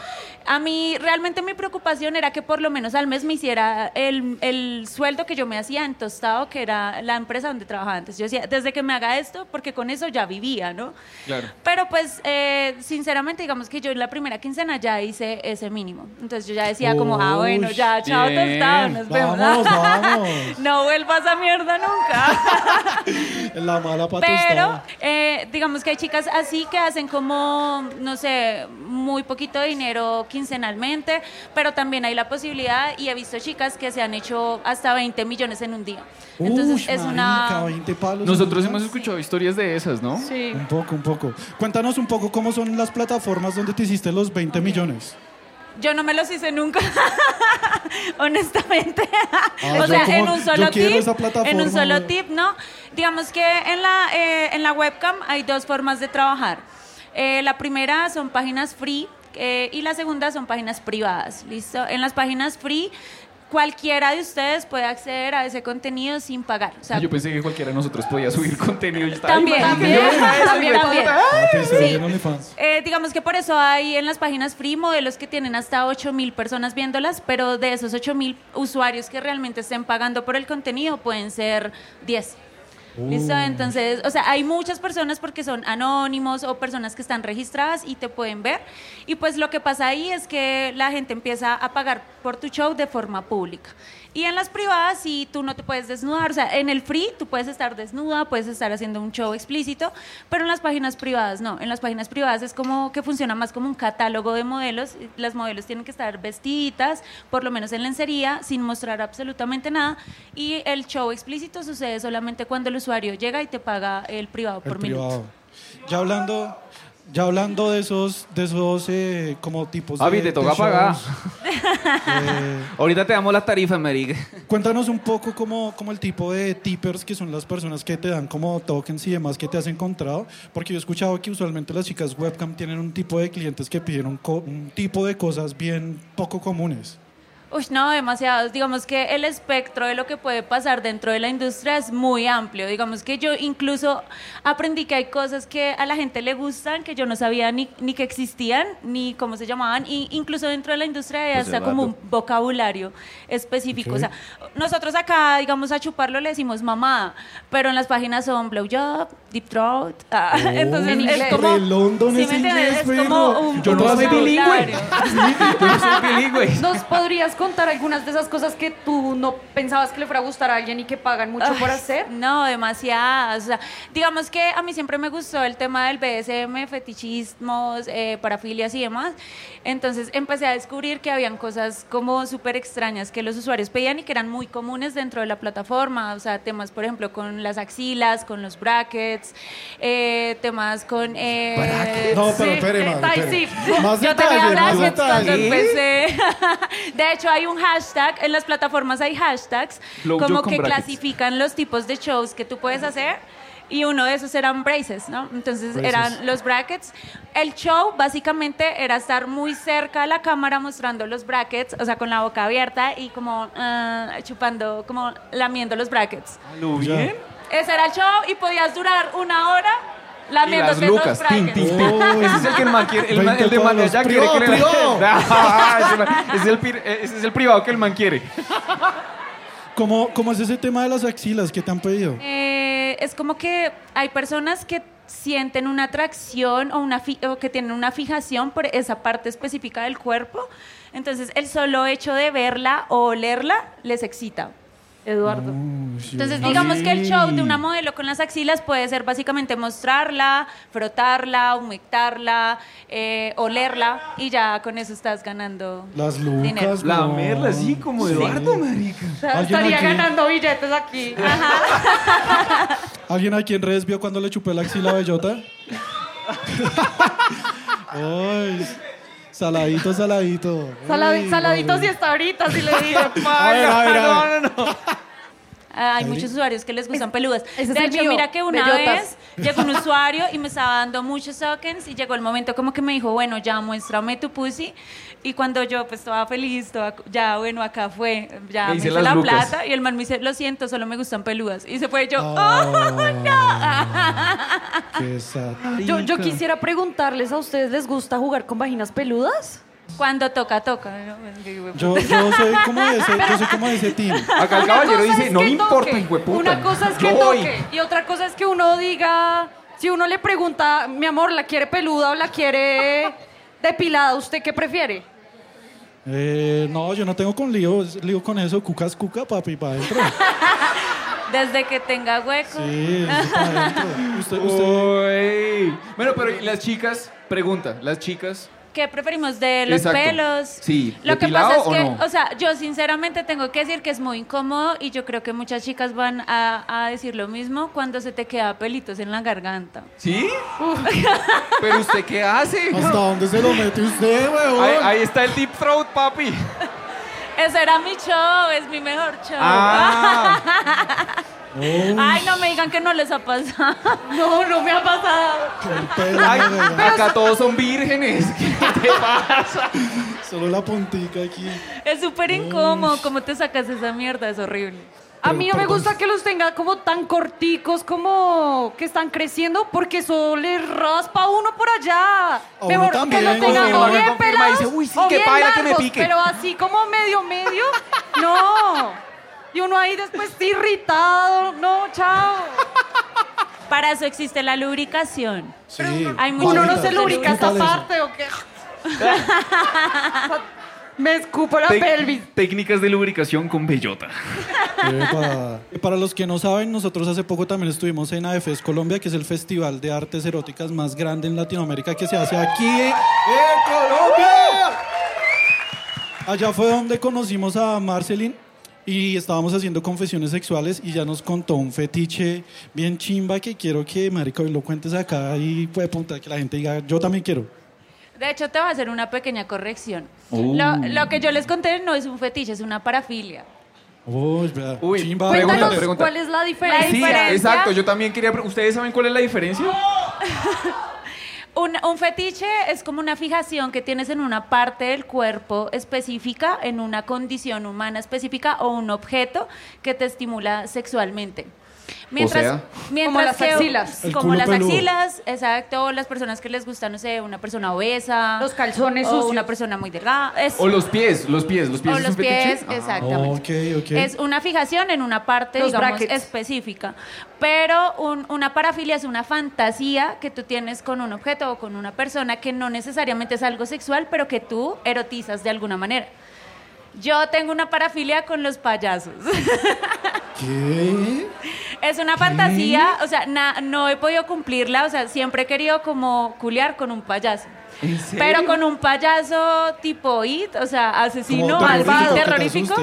a mí realmente mi preocupación era que por lo menos al mes me hiciera el, el sueldo que yo me hacía en Tostado, que era la empresa donde trabajaba antes. Yo decía, desde que me haga esto, porque con eso ya vivía, ¿no? Claro. Pero pues, eh, sinceramente, digamos que yo en la primera quincena ya hice ese mínimo. Entonces yo ya decía como, ah, bueno, ya, chao, bien. tostado, nos vemos. Vamos, vamos. [LAUGHS] no vuelvas a mierda nunca. [LAUGHS] La mala Pero eh, digamos que hay chicas así que hacen como, no sé, muy poquito dinero quincenalmente, pero también hay la posibilidad y he visto chicas que se han hecho hasta 20 millones en un día. Entonces es una... 20 palos. Nosotros en hemos escuchado historias de esas, ¿no? Sí. Un poco, un poco. Cuéntanos un poco cómo son las plataformas donde te hiciste los 20 millones. Yo no me los hice nunca, [LAUGHS] honestamente. Ah, o sea, como- en un solo tip, en un solo tip, ¿no? Digamos que en la, eh, en la webcam hay dos formas de trabajar. Eh, la primera son páginas free eh, y la segunda son páginas privadas, ¿listo? En las páginas free cualquiera de ustedes puede acceder a ese contenido sin pagar. O sea, Yo pensé que cualquiera de nosotros podía subir contenido. Estaba, También, "Ay, también, eso, también, hijo de también. puta". Ah, Sí. Eh, digamos que por eso hay en las páginas free modelos que tienen hasta 8 mil personas viéndolas, pero de esos 8 mil usuarios que realmente estén pagando por el contenido pueden ser 10. ¿Listo? Entonces, o sea, hay muchas personas porque son anónimos o personas que están registradas y te pueden ver. Y pues lo que pasa ahí es que la gente empieza a pagar por tu show de forma pública. Y en las privadas sí tú no te puedes desnudar, o sea, en el free tú puedes estar desnuda, puedes estar haciendo un show explícito, pero en las páginas privadas no. En las páginas privadas es como que funciona más como un catálogo de modelos. Las modelos tienen que estar vestiditas, por lo menos en lencería, sin mostrar absolutamente nada. Y el show explícito sucede solamente cuando el usuario llega y te paga el privado El por minuto. privado. Ya hablando, ya hablando de esos, de esos eh, como tipos de Avi, te de toca pagar. shows, eh, [LAUGHS] Ahorita te damos las tarifas, marica. Cuéntanos un poco como, como el tipo de tippers que son las personas que te dan como tokens y demás que te has encontrado, porque yo he escuchado que usualmente las chicas webcam tienen un tipo de clientes que piden un, co- un tipo de cosas bien poco comunes. Uy, no, demasiados. Digamos que el espectro de lo que puede pasar dentro de la industria es muy amplio. Digamos que yo incluso aprendí que hay cosas que a la gente le gustan, que yo no sabía ni, ni que existían, ni cómo se llamaban. Y incluso dentro de la industria hay Pues hasta como un vocabulario específico. Ok. O sea, nosotros acá, digamos, a chuparlo le decimos mamá, pero en las páginas son blowjob, deep throat. ah, [LAUGHS] entonces Uy, es como... London ¿sí entiendes? inglés, Es como un Yo no soy bilingüe. [LAUGHS] vocabulario. Yo no soy bilingüe. ¿Nos podrías contar algunas de esas cosas que tú no pensabas que le fuera a gustar a alguien y que pagan mucho por hacer? No, demasiadas. O sea, digamos que a mí siempre me gustó el tema del BSM, fetichismos, eh, parafilias y demás. Entonces empecé a descubrir que habían cosas como súper extrañas que los usuarios pedían y que eran muy comunes dentro de la plataforma. O sea, temas, por ejemplo, con las axilas, con los brackets, eh, temas con... eh, No, pero sí, espere, eh, madre, ay, espere. sí. Más Yo detalle, tenía más brackets cuando detalle. empecé. [LAUGHS] De hecho, hay un hashtag, en las plataformas hay hashtags Blowjob como que clasifican los tipos de shows que tú puedes hacer. Y uno de esos eran braces, ¿no? Entonces Braces. eran los brackets. El show básicamente era estar muy cerca a la cámara mostrando los brackets, o sea, con la boca abierta y como ah, chupando, como lamiendo los brackets. ¿Lo bien? Ese era el show y podías durar una hora Las lucas, tin, tin, tin. Ese es el que el man quiere, el, man- el de man allá quiere que le [LAUGHS] Ah, ese es el ese es el privado que el man quiere. ¿Cómo, ¿Cómo es ese tema de las axilas que te han pedido? Eh, es como que hay personas que sienten una atracción o, una fi- o que tienen una fijación por esa parte específica del cuerpo. Entonces, el solo hecho de verla o olerla les excita. Eduardo. Entonces, digamos que el show de una modelo con las axilas puede ser básicamente mostrarla, frotarla, humectarla, eh, olerla y ya con eso estás ganando Las dinero. lucas. La weón. merla, sí, como Sí. Eduardo, marica. O sea, ¿Alguien estaría aquí? ganando billetes aquí. [LAUGHS] ¿Alguien aquí en redes vio cuando le chupé la axila a bellota? [LAUGHS] [LAUGHS] Ay, saladito, saladito. Saladi- Uy, saladitos y madre. hasta ahorita, si le [LAUGHS] digo. A ver, a ver, a ver. No, no, no. Ah, Hay muchos usuarios que les gustan peludas. es de hecho, mío, mira que una bellotas. vez llegó un usuario y me estaba dando muchos tokens y llegó el momento como que me dijo, bueno, ya muéstrame tu pussy. Y cuando yo pues estaba feliz, toda- ya bueno, acá fue, ya me hice la lucas. plata y el man me dice, lo siento, solo me gustan peludas. Y se fue y yo, Ah, [LAUGHS] Qué sad. Yo, yo quisiera preguntarles a ustedes, ¿les gusta jugar con vaginas peludas? Cuando toca, toca. ¿no? Yo, yo soy como de ese, yo soy como de ese team. Acá el caballero dice, no me importa, toque, hijueputa. Una cosa es que Yo voy". toque y otra cosa es que uno diga, si uno le pregunta, mi amor, ¿la quiere peluda o la quiere depilada? ¿Usted qué prefiere? Eh, no, yo no tengo con lío, lío con eso, cucas cuca, papi, para adentro. [LAUGHS] Desde que tenga hueco. Sí, para adentro. Usted, usted, Uy. Bueno, pero ¿y las chicas, pregunta, las chicas, ¿Qué preferimos de los Exacto. pelos? Sí, Lo que ¿depilado pasa es o que, no? o sea, yo sinceramente tengo que decir que es muy incómodo y yo creo que muchas chicas van a, a decir lo mismo cuando se te queda pelitos en la garganta. ¿sí? [LAUGHS] ¿Pero usted qué hace? ¿Hasta dónde se lo mete usted, weón? Ahí, ahí está el deep throat, papi. Ese era mi show, es mi mejor show. Ah. [LAUGHS] Ay, no me digan que no les ha pasado. [LAUGHS] No, no me ha pasado. Ay, acá todos son vírgenes. ¿Qué te pasa? Solo la puntica aquí. Es súper incómodo. ¿Cómo te sacas esa mierda? Es horrible. A mí no me gusta que los tenga como tan corticos, como que están creciendo, porque eso le raspa a uno por allá. Uno Mejor que también, lo tenga confirma, o bien confirma, pelados dice, "Uy, sí, o qué bien paila que me largos", pique. Pero así como medio, medio, no. Y uno ahí después irritado, no, chao. Para eso existe la lubricación. Sí. Hay muchos Uno no se lubrica esta parte o qué. [LAUGHS] Me escupo la Tec- pelvis. Técnicas de lubricación con bellota. Epa. Para los que no saben, nosotros hace poco también estuvimos en AFES Colombia, que es el festival de artes eróticas más grande en Latinoamérica que se hace aquí en Colombia. Allá fue donde conocimos a Marceline y estábamos haciendo confesiones sexuales y ya nos contó un fetiche bien chimba que quiero que, marico, lo cuentes acá y puede punta que la gente diga, yo también quiero. De hecho, te voy a hacer una pequeña corrección. Uh. Lo, lo que yo les conté no es un fetiche, es una parafilia. Uy, vea, Uy, chimba. pregunta, Cuéntanos pregunta. cuál es la diferencia. Sí, diferencia? exacto. Yo también quería. ¿Ustedes saben cuál es la diferencia? [LAUGHS] Un, un fetiche es como una fijación que tienes en una parte del cuerpo específica, en una condición humana específica o un objeto que te estimula sexualmente. Sea, mientras como las que- axilas. El Como las peludo. axilas, exacto. Las personas que les gusta, no sé, una persona obesa. Los calzones o sucios. una persona muy delgada. Es, O los pies, los pies, los pies. o ¿es los pies, Ah. exactamente. Es una fijación en una parte, Los digamos, brackets. específica. Pero un- una parafilia es una fantasía que tú tienes con un objeto o con una persona que no necesariamente es algo sexual, pero que tú erotizas de alguna manera. Yo tengo una parafilia con los payasos. [LAUGHS] ¿Qué? es una fantasía, o sea, na- no he podido cumplirla, o sea, siempre he querido como culiar con un payaso. ¿En serio? Pero con un payaso tipo IT, o sea, asesino, malvado, terrorífico.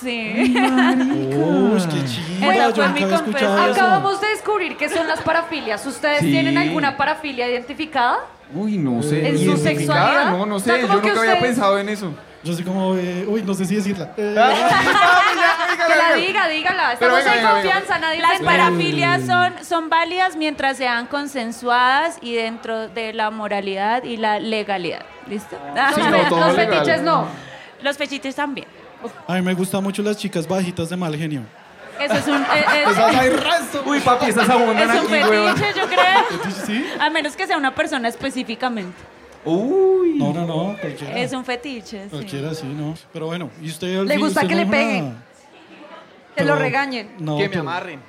Sí. Uy, qué Yo fue nunca mi. Acabamos de descubrir qué son las parafilias. ¿Ustedes Sí. tienen alguna parafilia identificada? Uy, no sé. ¿En su sexualidad? No, no O sea, sé. Yo nunca había pensado en eso. Yo soy como, eh, uy, no sé si decirla. Eh, [LAUGHS] [LAUGHS] Que la diga, dígala. Pero Estamos venga, en venga, confianza, nadie Las parafilias son, son válidas mientras sean consensuadas y dentro de la moralidad y la legalidad. ¿Listo? Sí, Los, no, fe- todo los legal. fetiches no. Los fechites también. A mí me gustan mucho las chicas bajitas de mal genio. Eso es un... eh, eh, Esas hay ras. Uy, papi, esas abundan Es un aquí, weón. fetiche, yo creo. ¿Sí? A menos que sea una persona específicamente. Uy. No, no, no, cualquiera. Es un fetiche. sí. Cualquiera sí, ¿no? Pero bueno, ¿y usted al Le fin, gusta usted que no le peguen. Que lo regañen. No, que me pero- amarren.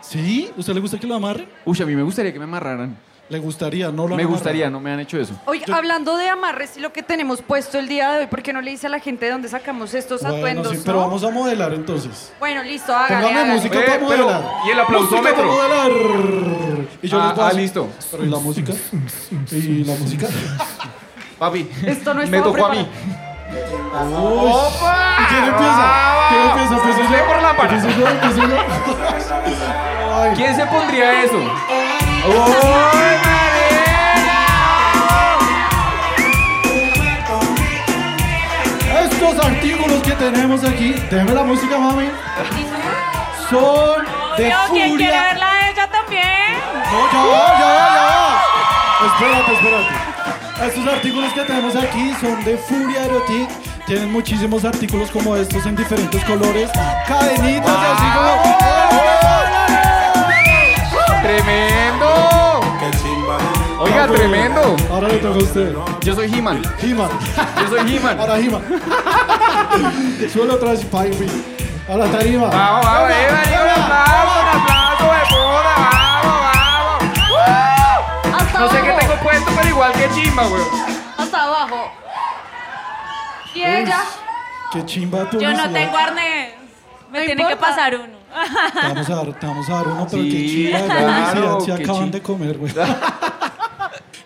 ¿Sí? ¿Usted le gusta que lo amarren? Uy, a mí me gustaría que me amarraran. Le gustaría, no lo Me amarran. gustaría, no me han hecho eso. Oye, hablando de amarres y lo que tenemos puesto el día de hoy, ¿por qué no le dice a la gente de dónde sacamos estos Bueno, atuendos? sí, pero no? vamos a modelar entonces. Bueno, listo, hágale, Póngame hágale. música Eh, para pero- modelar. ¿y el aplausómetro? Música para modelar. Y yo Ah, les voy a ah, listo. Pero ¿y la música? ¿Y la música? Papi, Esto no me estaba tocó a mí. Uy. ¿Y quién empieza? ¿Quién empieza? ¿Empiezo yo? por la para. ¿Empiezo yo? ¿Empiezo yo? Ay. ¿Quién se pondría eso? Estos artículos que tenemos aquí, déjame la música, mami, son de Obvio, ¿quién quiere furia. verla a ella también? No, ya, ya, ya. Espérate, espérate. Estos artículos que tenemos aquí son de Furia Erotic. Tienen muchísimos artículos como estos en diferentes colores. Cadenitas y así como. ¡Tremendo! Oiga, tremendo. Ahora le toca a usted. Yo soy He-Man. He-Man. Yo soy He-Man. Ahora He-Man. [LAUGHS] Suelo otra vez Pipe. A la tarima. Vamos, vamos, Darío, un aplauso, un aplauso Hasta No sé qué tengo puesto, pero igual que chimba, weón. Hasta abajo. ¿Y ella? Qué chimba de Yo no tengo arnés. Me No tiene que importa. pasar uno. Te vamos a dar, te vamos a dar uno, pero qué Sí, chimba de claro, se qué acaban de comer, güey. [LAUGHS]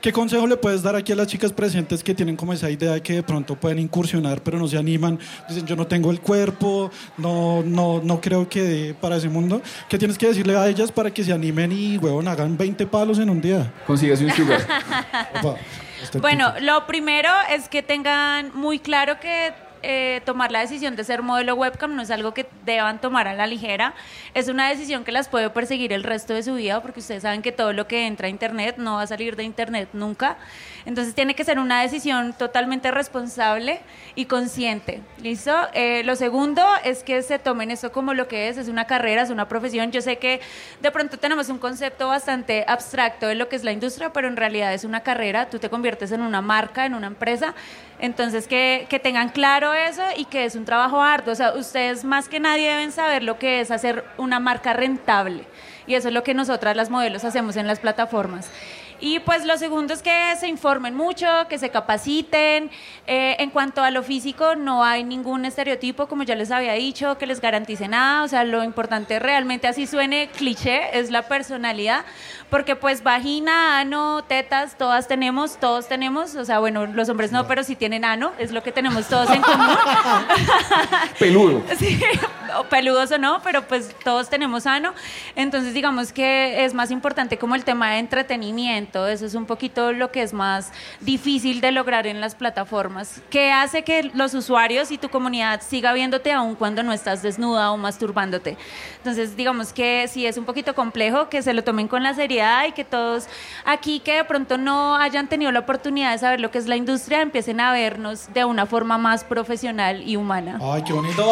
¿Qué consejo le puedes dar aquí a las chicas presentes que tienen como esa idea de que de pronto pueden incursionar, pero no se animan? Dicen, yo no tengo el cuerpo, no, no, no creo que dé para ese mundo. ¿Qué tienes que decirle a ellas para que se animen y, huevón, hagan 20 palos en un día? Consíguese un sugar. [LAUGHS] Opa, este Bueno, tipo. lo primero es que tengan muy claro que eh, tomar la decisión de ser modelo webcam no es algo que deban tomar a la ligera. Es una decisión que las puede perseguir el resto de su vida porque ustedes saben que todo lo que entra a internet no va a salir de internet nunca. Entonces tiene que ser una decisión totalmente responsable y consciente. ¿Listo? Eh, lo segundo es que se tomen esto como lo que es, es una carrera, es una profesión. Yo sé que de pronto tenemos un concepto bastante abstracto de lo que es la industria, pero en realidad es una carrera. Tú te conviertes en una marca, en una empresa. Entonces que, que tengan claro eso y que es un trabajo arduo. O sea, ustedes más que nadie deben saber lo que es hacer una marca rentable. Y eso es lo que nosotras las modelos hacemos en las plataformas. Y pues lo segundo es que se informen mucho, que se capaciten. Eh, en cuanto a lo físico, no hay ningún estereotipo, como ya les había dicho, que les garantice nada. O sea, lo importante realmente, así suene cliché, es la personalidad. Porque pues vagina, ano, tetas, todas tenemos, todos tenemos. O sea, bueno, los hombres no, pero sí tienen ano, es lo que tenemos todos en común. [LAUGHS] Peludo. Sí, o peludos o no, pero pues todos tenemos ano. Entonces, digamos que es más importante como el tema de entretenimiento. Eso es un poquito lo que es más difícil de lograr en las plataformas. Que hace que los usuarios y tu comunidad siga viéndote aun cuando no estás desnuda o masturbándote. Entonces, digamos que sí es un poquito complejo, que se lo tomen con la y que todos aquí que de pronto no hayan tenido la oportunidad de saber lo que es la industria, empiecen a vernos de una forma más profesional y humana. Ay, qué bonito.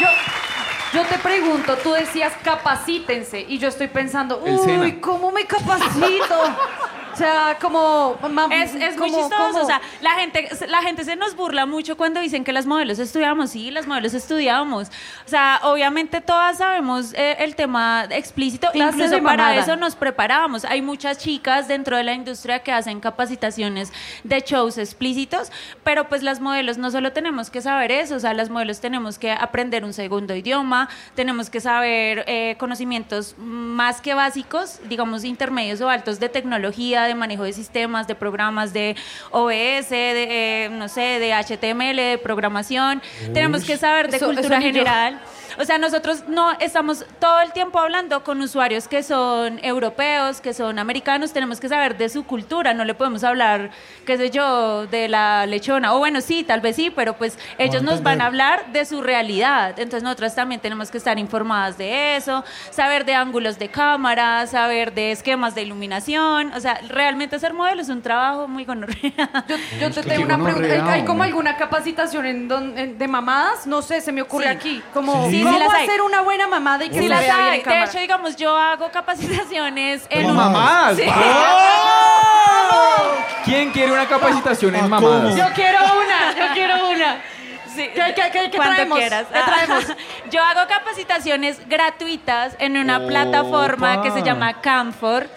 Yo, yo te pregunto, tú decías capacítense y yo estoy pensando, uy. ¿cómo me capacito? O sea, como... Es, es muy como- chistoso, como- o sea, la gente, la gente se nos burla mucho cuando dicen que las modelos estudiamos, sí, las modelos estudiamos. O sea, obviamente todas sabemos eh, el tema explícito, Clase incluso para eso nos preparábamos. Hay muchas chicas dentro de la industria que hacen capacitaciones de shows explícitos, pero pues las modelos no solo tenemos que saber eso, o sea, las modelos tenemos que aprender un segundo idioma, tenemos que saber eh, conocimientos más que básicos, digamos intermedios o altos de tecnología, de manejo de sistemas, de programas de OBS, de, eh, no sé, de HTML, de programación. Tenemos que saber de Eso- cultura eso yo. O sea, nosotros no estamos todo el tiempo hablando con usuarios que son europeos, que son americanos, tenemos que saber de su cultura, no le podemos hablar, qué sé yo, de la lechona, o bueno, sí, tal vez sí, pero pues ellos nos van a hablar de su realidad, entonces nosotras también tenemos que estar informadas de eso, saber de ángulos de cámara, saber de esquemas de iluminación, o sea, realmente ser modelo es un trabajo muy gonorrea. Yo, yo te tengo una pregunta. ¿Hay, como alguna capacitación en don- en- de mamadas? No sé, se me ocurre Sí. aquí. Como Sí, ¿Cómo las hay. hacer una buena mamada y que Sí se las vea bien hay. en De hecho, digamos, yo hago capacitaciones en ¿En un- mamadas? Sí. ¡Oh! [LAUGHS] ¿Quién quiere una capacitación en mamadas? Yo quiero una, yo [LAUGHS] quiero una. Sí, ¿Qué, qué, qué, qué cuando traemos? quieras. ¿Qué traemos? [LAUGHS] Yo hago capacitaciones gratuitas en una plataforma que se llama Camfor.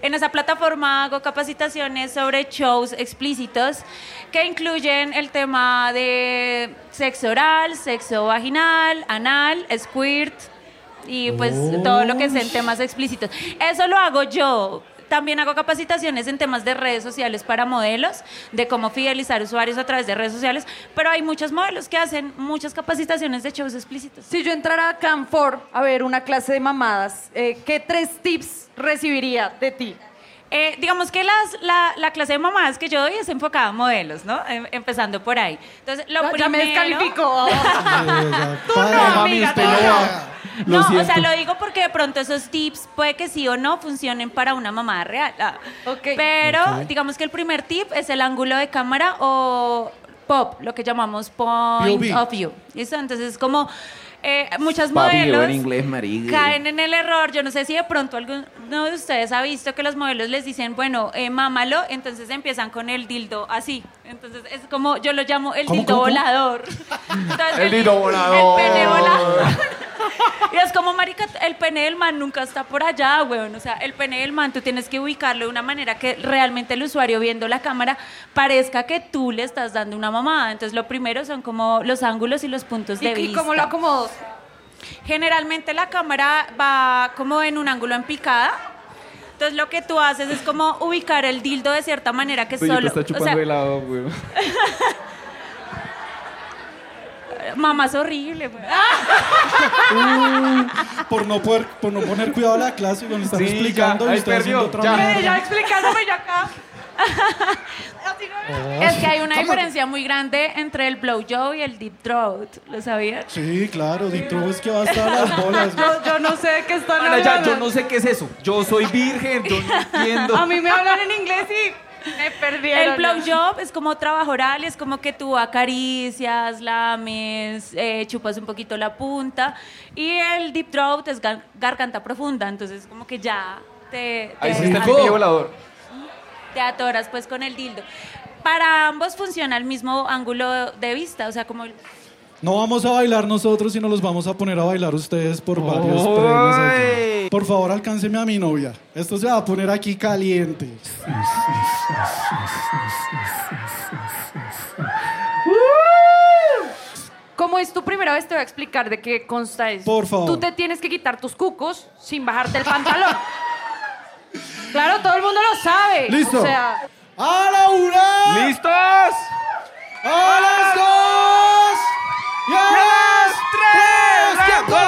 En esa plataforma hago capacitaciones sobre shows explícitos que incluyen el tema de sexo oral, sexo vaginal, anal, squirt y pues todo lo que es en temas explícitos. Eso lo hago yo. También hago capacitaciones en temas de redes sociales para modelos, de cómo fidelizar usuarios a través de redes sociales, pero hay muchos modelos que hacen muchas capacitaciones de shows explícitos. Si yo entrara a Camfor a ver una clase de mamadas, eh, ¿qué tres tips recibiría de ti? Eh, digamos que las, la, la clase de mamadas que yo doy es enfocada a modelos, ¿no? Em- empezando por ahí. Entonces, lo Ya- ya me primero- descalificó. [LAUGHS] Tú no, amiga, tú no no. o sea, lo digo porque de pronto esos tips puede que sí o no funcionen para una mamá real. Ah. Pero Ok. digamos que el primer tip es el ángulo de cámara o pop, lo que llamamos point POV. of view. ¿Listo? Entonces es como eh, muchas Papi, modelos en inglés, marica. caen en el error. Yo no sé si de pronto alguno de ustedes ha visto que los modelos les dicen, bueno, eh, mámalo, entonces empiezan con el dildo así. Entonces es como, yo lo llamo el ¿Cómo, dildo cómo, cómo? volador. [LAUGHS] Entonces, El dildo volador. El pene volador. [LAUGHS] Y es como, marica, el pene del man nunca está por allá, weón. O sea, el pene del man tú tienes que ubicarlo de una manera que realmente el usuario viendo la cámara parezca que tú le estás dando una mamada. Entonces, lo primero son como los ángulos y los puntos de ¿Y, y vista. cómo lo acomodo? Generalmente la cámara va como en un ángulo en picada. Entonces lo que tú haces es como ubicar el dildo de cierta manera que Oye, te solo... está o chupando sea, helado, güey. [LAUGHS] mamá es horrible. güey. Uh, por, no poder, por no poner cuidado a la clase cuando están Sí, explicando ya, y estoy haciendo perdió, otra ya. Ya explicándome yo acá. Oh. Es que hay una diferencia muy grande entre el blowjob y el deep throat. ¿Lo sabías? Sí, claro, Deep Throat es que va a estar a las bolas. Yo, yo no sé de qué están ya, hablando. yo no sé qué es eso. Yo soy virgen, yo no [LAUGHS] entiendo. A mí me hablan en inglés y me perdieron. El blowjob es como trabajo oral, es como que tú acaricias, lames, eh, chupas un poquito la punta. Y el deep throat es gar- garganta profunda, entonces como que ya te, te, Ahí sí está el volador. te atoras pues con el dildo. Para ambos funciona el mismo ángulo de vista, o sea, como el- No vamos a bailar nosotros, sino los vamos a poner a bailar ustedes por varios aquí. Por favor, alcánceme a mi novia. Esto se va a poner aquí caliente. Como es tu primera vez, te voy a explicar de qué consta esto. Por favor. Tú te tienes que quitar tus cucos sin bajarte el pantalón. [LAUGHS] claro, todo el mundo lo sabe. Listo. O sea, ¡A la una! ¿Listos? ¡A las dos! ¡Y a las tres! ¡Tiempo!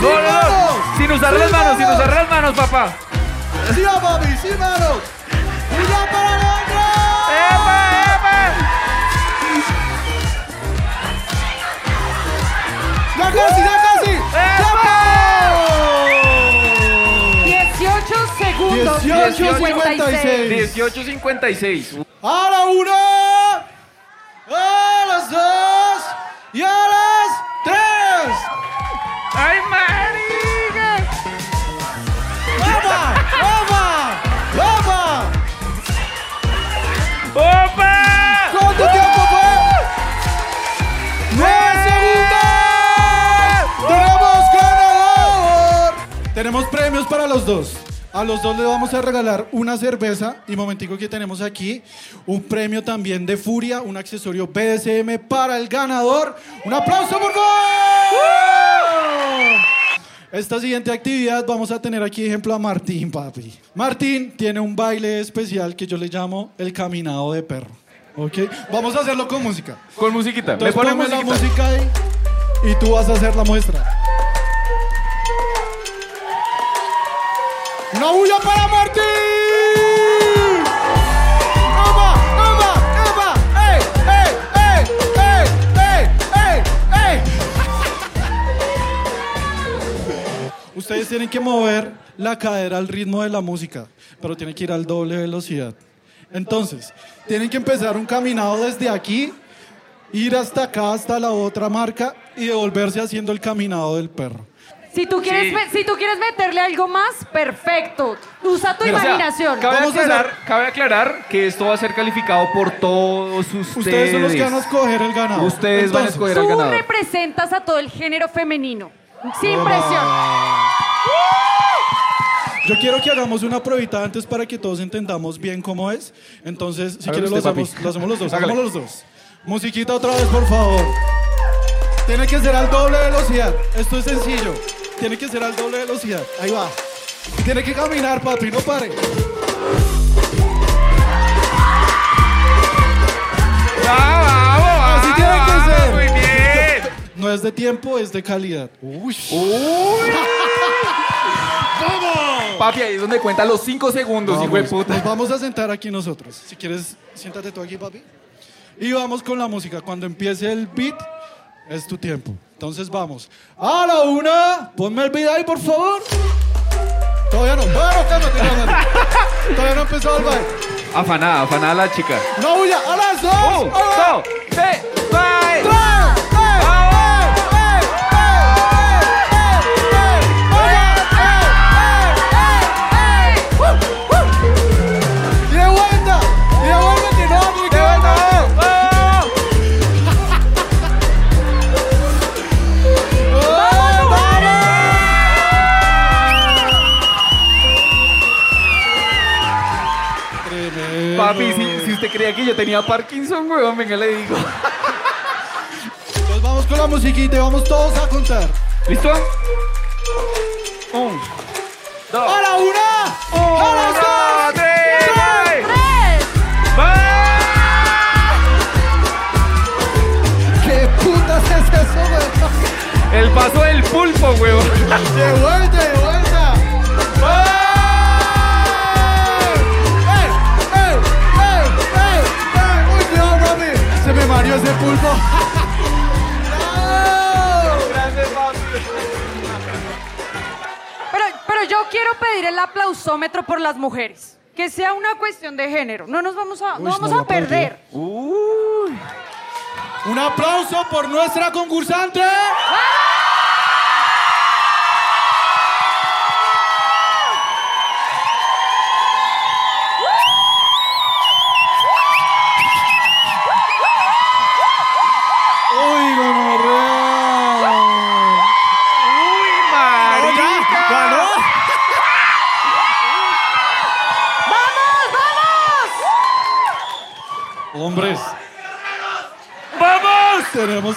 No, no, no. Sin usar las manos, sin usar las manos, papá. ¡Sí, papi! ¡Sí, manos! ¡Y ya para otra! ¡Epa, epa! ¡Ya casi, ya casi! ¡Tiempo! 18 segundos. 18, 56. 18.56. ¡A la una! Tenemos premios para los dos. A los dos les vamos a regalar una cerveza. Y momentico que tenemos aquí un premio también de Furia, un accesorio BDSM para el ganador. ¡Un aplauso, por favor! Esta siguiente actividad vamos a tener aquí ejemplo a Martín, papi. Martín tiene un baile especial que yo le llamo el caminado de perro. ¿Ok? Vamos a hacerlo con música. Con musiquita. ¿Me Entonces pone ponme la musiquita? música ahí y tú vas a hacer la muestra. ¡Una bulla para Martín! ¡Eva! ¡Eva! ¡Eva! ¡Ey! ¡Ey! ¡Ey! ¡Ey! ¡Ey! ¡Ey! ¡Ey! Ustedes tienen que mover la cadera al ritmo de la música, pero tienen que ir al doble velocidad. Entonces, tienen que empezar un caminado desde aquí ir hasta acá, hasta la otra marca y devolverse haciendo el caminado del perro. Si tú, quieres, Sí. me- si tú quieres meterle algo más, perfecto. Usa tu O sea, imaginación. cabe, Vamos a aclarar, cabe aclarar que esto va a ser calificado por todos ustedes. Ustedes son los que van a escoger el ganador. Ustedes van a Entonces, escoger al Tú ganador. representas a todo el género femenino. Sin presión. Yo quiero que hagamos una pruebita antes para que todos entendamos bien cómo es. Entonces, si quieres, lo usted, papi. hacemos, lo hacemos los dos. Hágale. Hagamos los dos. Musiquita otra vez, por favor. Tiene que ser al doble velocidad. Esto es sencillo. Tiene que ser al doble velocidad. Ahí va. Tiene que caminar, papi, no pare. Así tiene que ser. Muy bien. No es de tiempo, es de calidad. Uy. [LAUGHS] Papi, ahí es donde cuenta los 5 segundos, hijo de Vamos, puta. Nos vamos a sentar aquí nosotros. Si quieres, siéntate tú aquí, papi. Y vamos con la música. Cuando empiece el beat, es tu tiempo. Entonces vamos. A la una, ponme el beat ahí, por favor. Todavía no. Bueno, cálmate, cálmate. Todavía no ha empezado el baile. Afanada, afanada la chica. No huya, a las dos. Un, Ahí va. dos, tres, creía que yo tenía Parkinson, weón, venga, le digo. Nos vamos con la musiquita y vamos todos a contar. ¿Listo? Un, dos, ¡A la una! un, ¡A las dos, tres, bye. Bye. ¿Qué putas es eso, güey? El paso del pulpo, weón. ¡De vuelta, Se me mareó ese pulpo. Pero, pero yo quiero pedir el aplausómetro por las mujeres. Que sea una cuestión de género. No nos vamos a, Uy, no vamos no a perder. Uy. Un aplauso por nuestra concursante. Uy,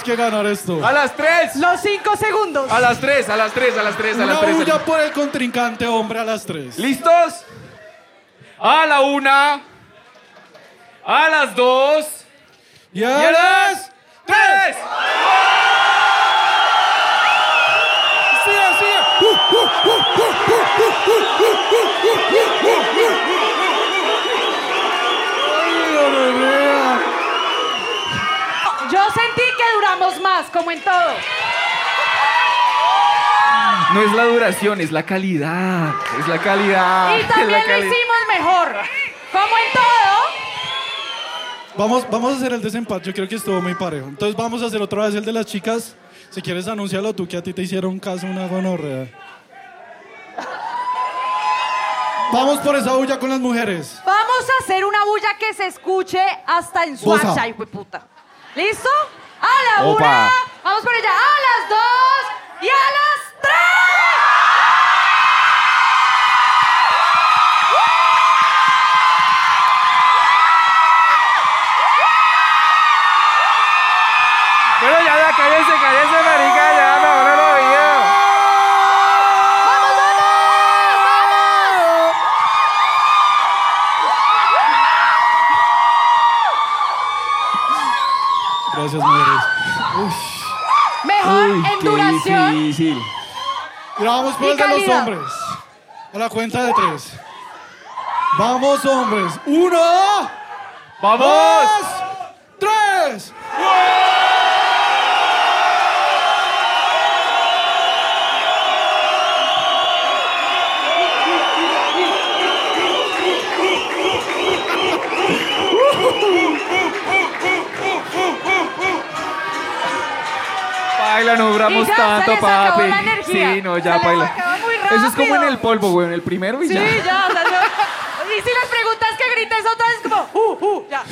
que ganar esto. A las tres. Los cinco segundos. A las tres, a las tres, a las tres, a Una las tres. bulla por el contrincante, hombre, a las tres. ¿Listos? A la una. A las dos. Y Y a a más, como en todo. No es la duración, es la calidad. Es la calidad. Y también lo hicimos mejor. Como en todo. Vamos, vamos a hacer el desempate. Yo creo que estuvo muy parejo. Entonces vamos a hacer otra vez el de las chicas. Si quieres, anúncialo tú que a ti te hicieron caso una gonorrea. Vamos por esa bulla con las mujeres. Vamos a hacer una bulla que se escuche hasta en. Suacha, hijo de puta. ¿Listo? A la Opa. una. Vamos por allá. A las dos. Y a las tres. Difícil. Y vamos por el de los hombres. A la cuenta de tres. Vamos, hombres. Uno, ¡Vamos! dos, tres. Bailamos Y ya, se tanto, les acabó papi. la energía. Sí, no, Se ya baila. muy Eso es como en el polvo, güey, en el primero y Sí, ya. ya. o sea, yo- y si les preguntas que grites otra vez, como, uh, uh, ya.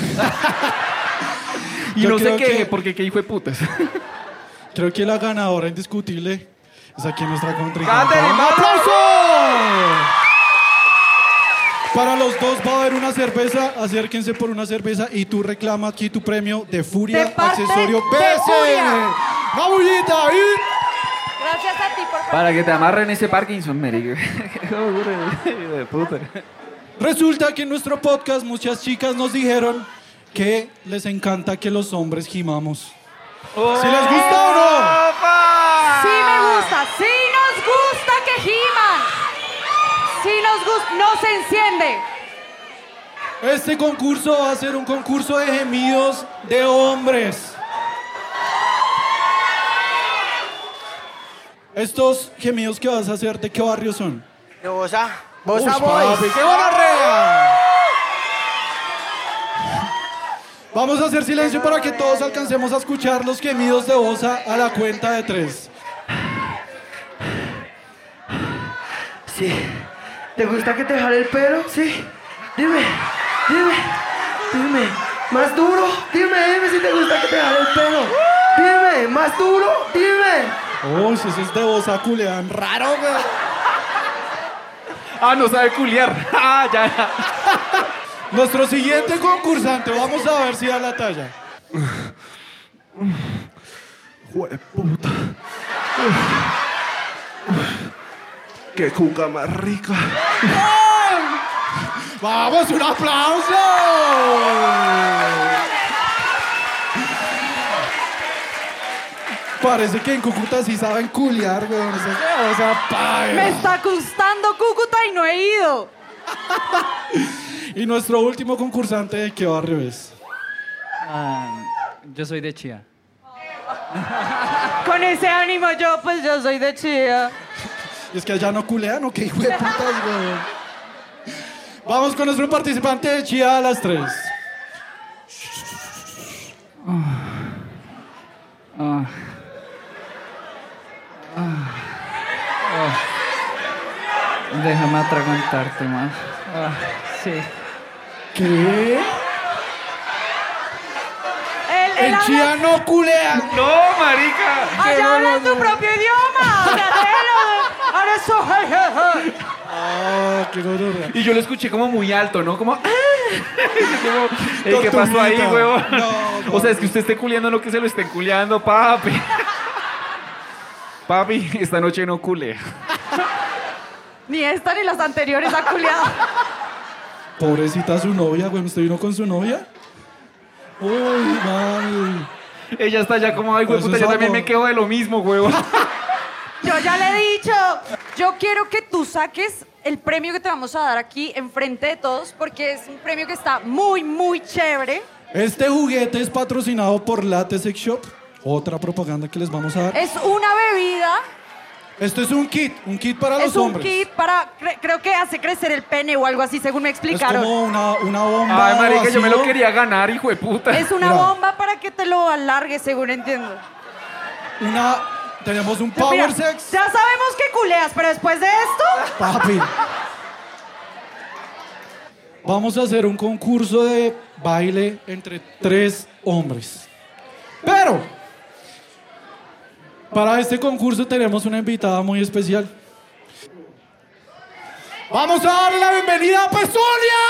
Y Yo no sé creo qué, que- porque qué hijo de putas. [LAUGHS] Creo que la ganadora indiscutible es aquí nuestra contrincante. ¡Katherine, ¡Un aplauso! Para los dos va a haber una cerveza. Acérquense por una cerveza y tú reclama aquí tu premio de Furia De Accesorio de BCN. ¡Una bullita ahí! Gracias a ti por Para que te amarren ese Parkinson, [LAUGHS] de puta. Resulta que en nuestro podcast muchas chicas nos dijeron que les encanta que los hombres gimamos. ¿Si les gusta o no? Sí me gusta, sí nos gusta que giman. Sí nos gusta, no se enciende. Este concurso va a ser un concurso de gemidos de hombres. Estos gemidos que vas a hacer, ¿de qué barrio son? De Bosa. Uy, Bosa Boys. papi, ¡Qué gonorrea! Vamos a hacer silencio para que todos alcancemos a escuchar los gemidos de Bosa a la cuenta de tres. Sí. ¿Te gusta que te jale el pelo? Sí. Dime, dime, dime. Más duro. Dime, dime si te gusta que te jale el pelo. Dime, más duro. Dime. Uy, si es de Bosa culean raro, güey. Ah, no sabe culiar. [LAUGHS] Ah, ya, ya. Nuestro siguiente concursante, vamos a ver si da la talla. Jueputa. Qué cuca más rica. ¡Vamos, un aplauso! Parece que en Cúcuta sí saben culiar, güey. O sea, pa, Me está gustando Cúcuta y no he ido. [LAUGHS] Y nuestro último concursante, ¿de qué barrio es? Ah, yo soy de Chía. Con ese ánimo yo, pues yo soy de Chía. Y es que allá no culean, ¿o qué hijo de putas, güey? Vamos con nuestro participante de Chía a las tres. Ah. Ah. Ah. Déjame atragantarte más. Ah, sí. ¿Qué? El habla- Chía no culea. No, marica. Allá hablan tu propio idioma. [LAUGHS] Ahora eso. hey. Ah, qué gonorrea. Y yo lo escuché como muy alto, ¿no? Como. [LAUGHS] Como, "Ey, ¿Qué pasó ahí, huevón? No, no. O sea, es que usted esté culeando lo que se lo estén culeando, papi. [LAUGHS] Papi, esta noche no culea. Ni esta ni las anteriores ha culiado. Pobrecita su novia, güey. ¿Usted vino con su novia? Uy, mami. Ella está ya como, ay, güey, puta, yo también me quedo de lo mismo, huevón. Yo ya le he dicho, yo quiero que tú saques el premio que te vamos a dar aquí enfrente de todos porque es un premio que está muy, muy chévere. Este juguete es patrocinado por Latte Sex Shop. Otra propaganda que les vamos a dar. Es una bebida, Esto es un kit, un kit para es los un hombres. kit para, cre- creo que hace crecer el pene o algo así, según me Es explicaron. como una, una bomba. Ay, marica, yo me lo quería ganar, hijo de puta. Es una Mira. bomba para que te lo alargues, según entiendo. Una, tenemos un power Mira, sex. Ya sabemos que culeas, pero después de esto, Papi. Vamos a hacer un concurso de baile entre tres hombres. Pero, para este concurso tenemos una invitada muy especial. Vamos a darle la bienvenida a Pesonia.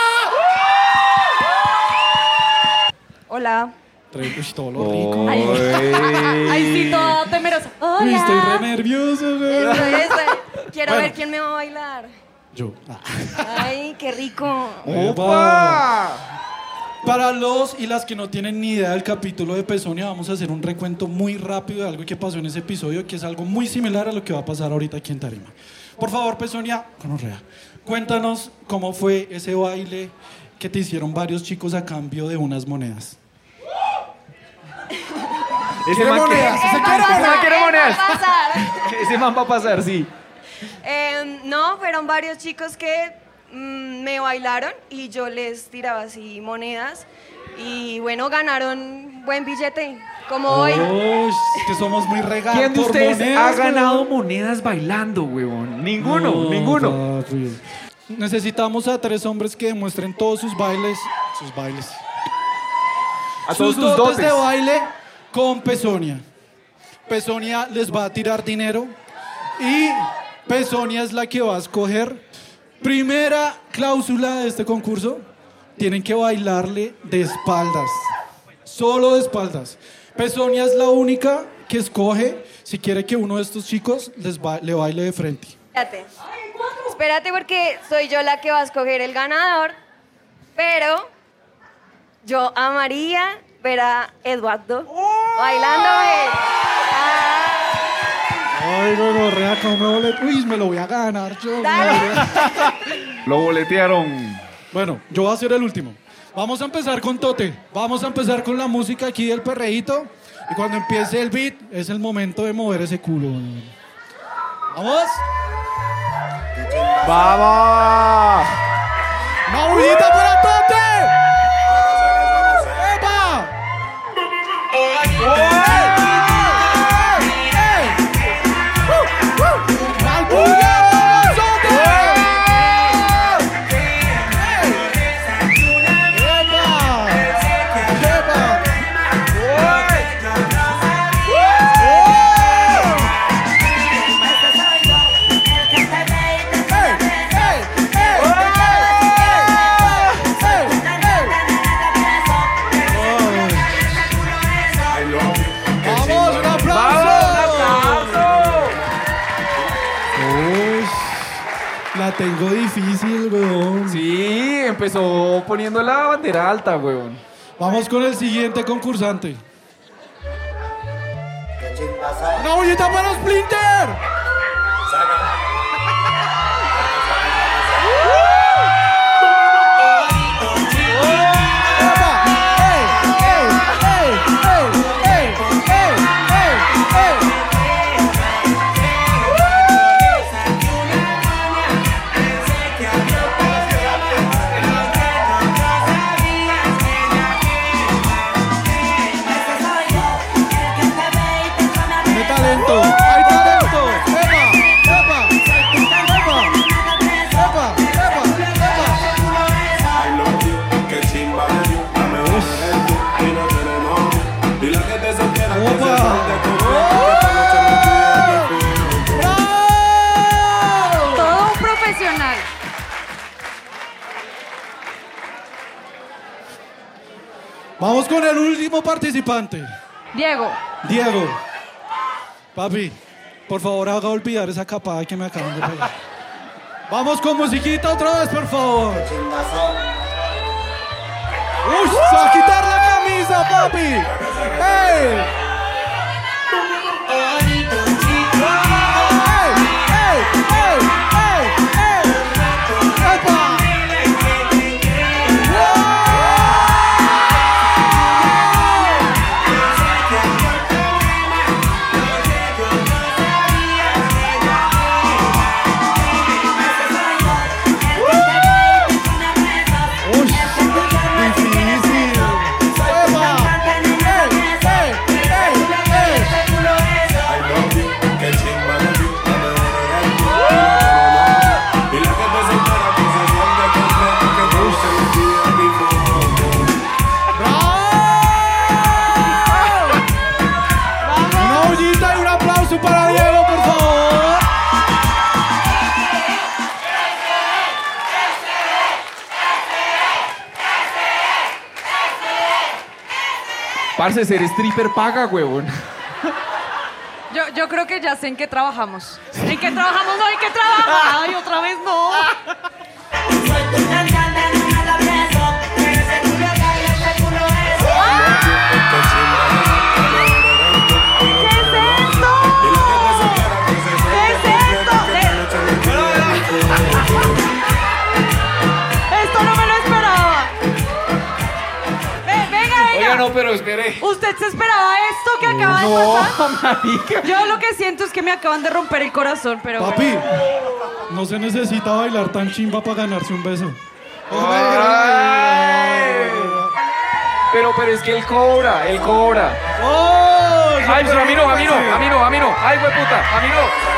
Hola. Trae uy, todo lo rico. Ay, ay, sí, toda temerosa. Uy, estoy re Hola. nervioso, güey. Estoy- estoy- Quiero Bueno. ver quién me va a bailar. Yo. Ay, qué rico. ¡Opa! Para los y las que no tienen ni idea del capítulo de Pesonia, vamos a hacer un recuento muy rápido de algo que pasó en ese episodio, que es algo muy similar a lo que va a pasar ahorita aquí en Tarima. Por favor, Pesonia, conorrea, cuéntanos cómo fue ese baile que te hicieron varios chicos a cambio de unas monedas. Ese ¿Quiere man monedas? ¿Ese ese man quiere monedas. Va a pasar. [LAUGHS] Ese man va a pasar, sí. Eh, no, fueron varios chicos que me bailaron y yo les tiraba así monedas. Y bueno, ganaron buen billete, como hoy. Que somos muy regados. ¿Quién de ustedes monedas, ha ganado weón. monedas bailando, huevón? Ninguno, No, ninguno. papi. Necesitamos a tres hombres que demuestren todos sus bailes. Sus bailes. A todos sus tus dotes de baile con Pesonia. Pesonia les va a tirar dinero y Pesonia es la que va a escoger. Primera cláusula de este concurso, tienen que bailarle de espaldas. Solo de espaldas. Pesonia es la única que escoge si quiere que uno de estos chicos les ba- le baile de frente. Espérate. Espérate porque soy yo la que va a escoger el ganador, pero yo amaría ver a Eduardo bailándome. Ay, gonorrea, ¿cómo me bolet- Uy, me lo voy a ganar yo. [LAUGHS] Lo boletearon. Bueno, yo voy a ser el último. Vamos a empezar con Tote. Vamos a empezar con la música aquí del perreíto. Y cuando empiece el beat, es el momento de mover ese culo. ¿Vamos? ¡Vamos! ¡Una empezó poniendo la bandera alta, huevón. Vamos con el siguiente concursante. ¡Una bullita para Splinter! Vamos con el último participante. Diego. Diego. Papi, por favor haga olvidar esa capada que me acaban de pegar. [LAUGHS] Vamos con musiquita otra vez, por favor. ¡Uy! ¡Se va a quitar la camisa, papi! Parce, ser stripper paga, huevón. Yo, yo creo que ya sé en qué trabajamos. ¿En qué trabajamos? No, ¿en qué trabajamos? Ay, otra vez no. ¿Usted se esperaba esto que acaba de No, pasar? [LAUGHS] marica. Yo lo que siento es que me acaban de romper el corazón, pero... Papi, no se necesita bailar tan chimba para ganarse un beso. Pero, pero es que él cobra, él cobra. ¡Oh! Ay, pero a mí no, a mí no, a mí no, a mí no. Ay, güey puta, a mí no.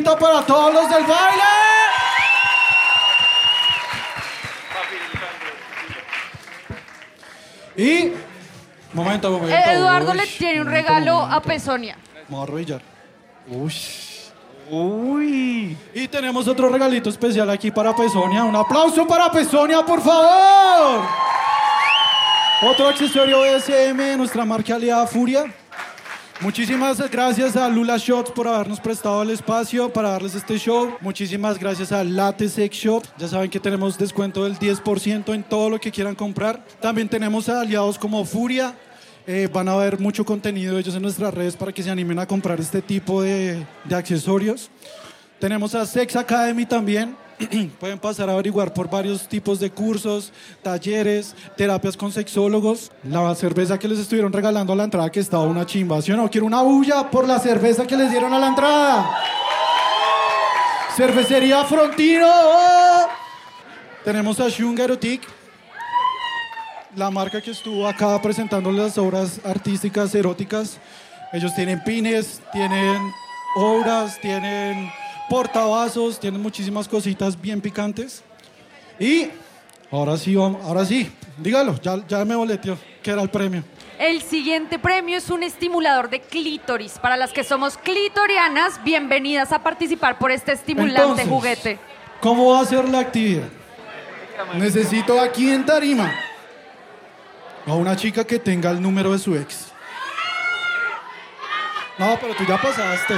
Para todos los del baile. Y. Momento, momento. Eh, Eduardo le tiene un momento, regalo momento. a Pesonia. Arrodillar. Uy. Uy. Y tenemos otro regalito especial aquí para Pesonia. Un aplauso para Pesonia, por favor. Otro accesorio SM, nuestra marca aliada Furia. Muchísimas gracias a Lula Shots por habernos prestado el espacio para darles este show. Muchísimas gracias a Latte Sex Shop. Ya saben que tenemos descuento del 10% en todo lo que quieran comprar. También tenemos a aliados como Furia. Eh, van a ver mucho contenido ellos en nuestras redes para que se animen a comprar este tipo de accesorios. Tenemos a Sex Academy también. [CLEARS THROAT] Pueden pasar a averiguar por varios tipos de cursos, talleres, terapias con sexólogos. La cerveza que les estuvieron regalando a la entrada que estaba una chimba. ¿Sí o no? Quiero una bulla por la cerveza que les dieron a la entrada. Cervecería Frontino. Tenemos a Shunga Erotic, la marca que estuvo acá presentando las obras artísticas eróticas. Ellos tienen pines, tienen obras, tienen portavasos, tienen muchísimas cositas bien picantes. Y ahora sí, vamos- ahora sí, dígalo, ya, ya me boleteó, que era el premio. El siguiente premio es un estimulador de clítoris. Para las que somos clitorianas, bienvenidas a participar por este estimulante Entonces, juguete. ¿Cómo va a ser la actividad? Necesito aquí en Tarima a una chica que tenga el número de su ex. No, pero tú ya pasaste.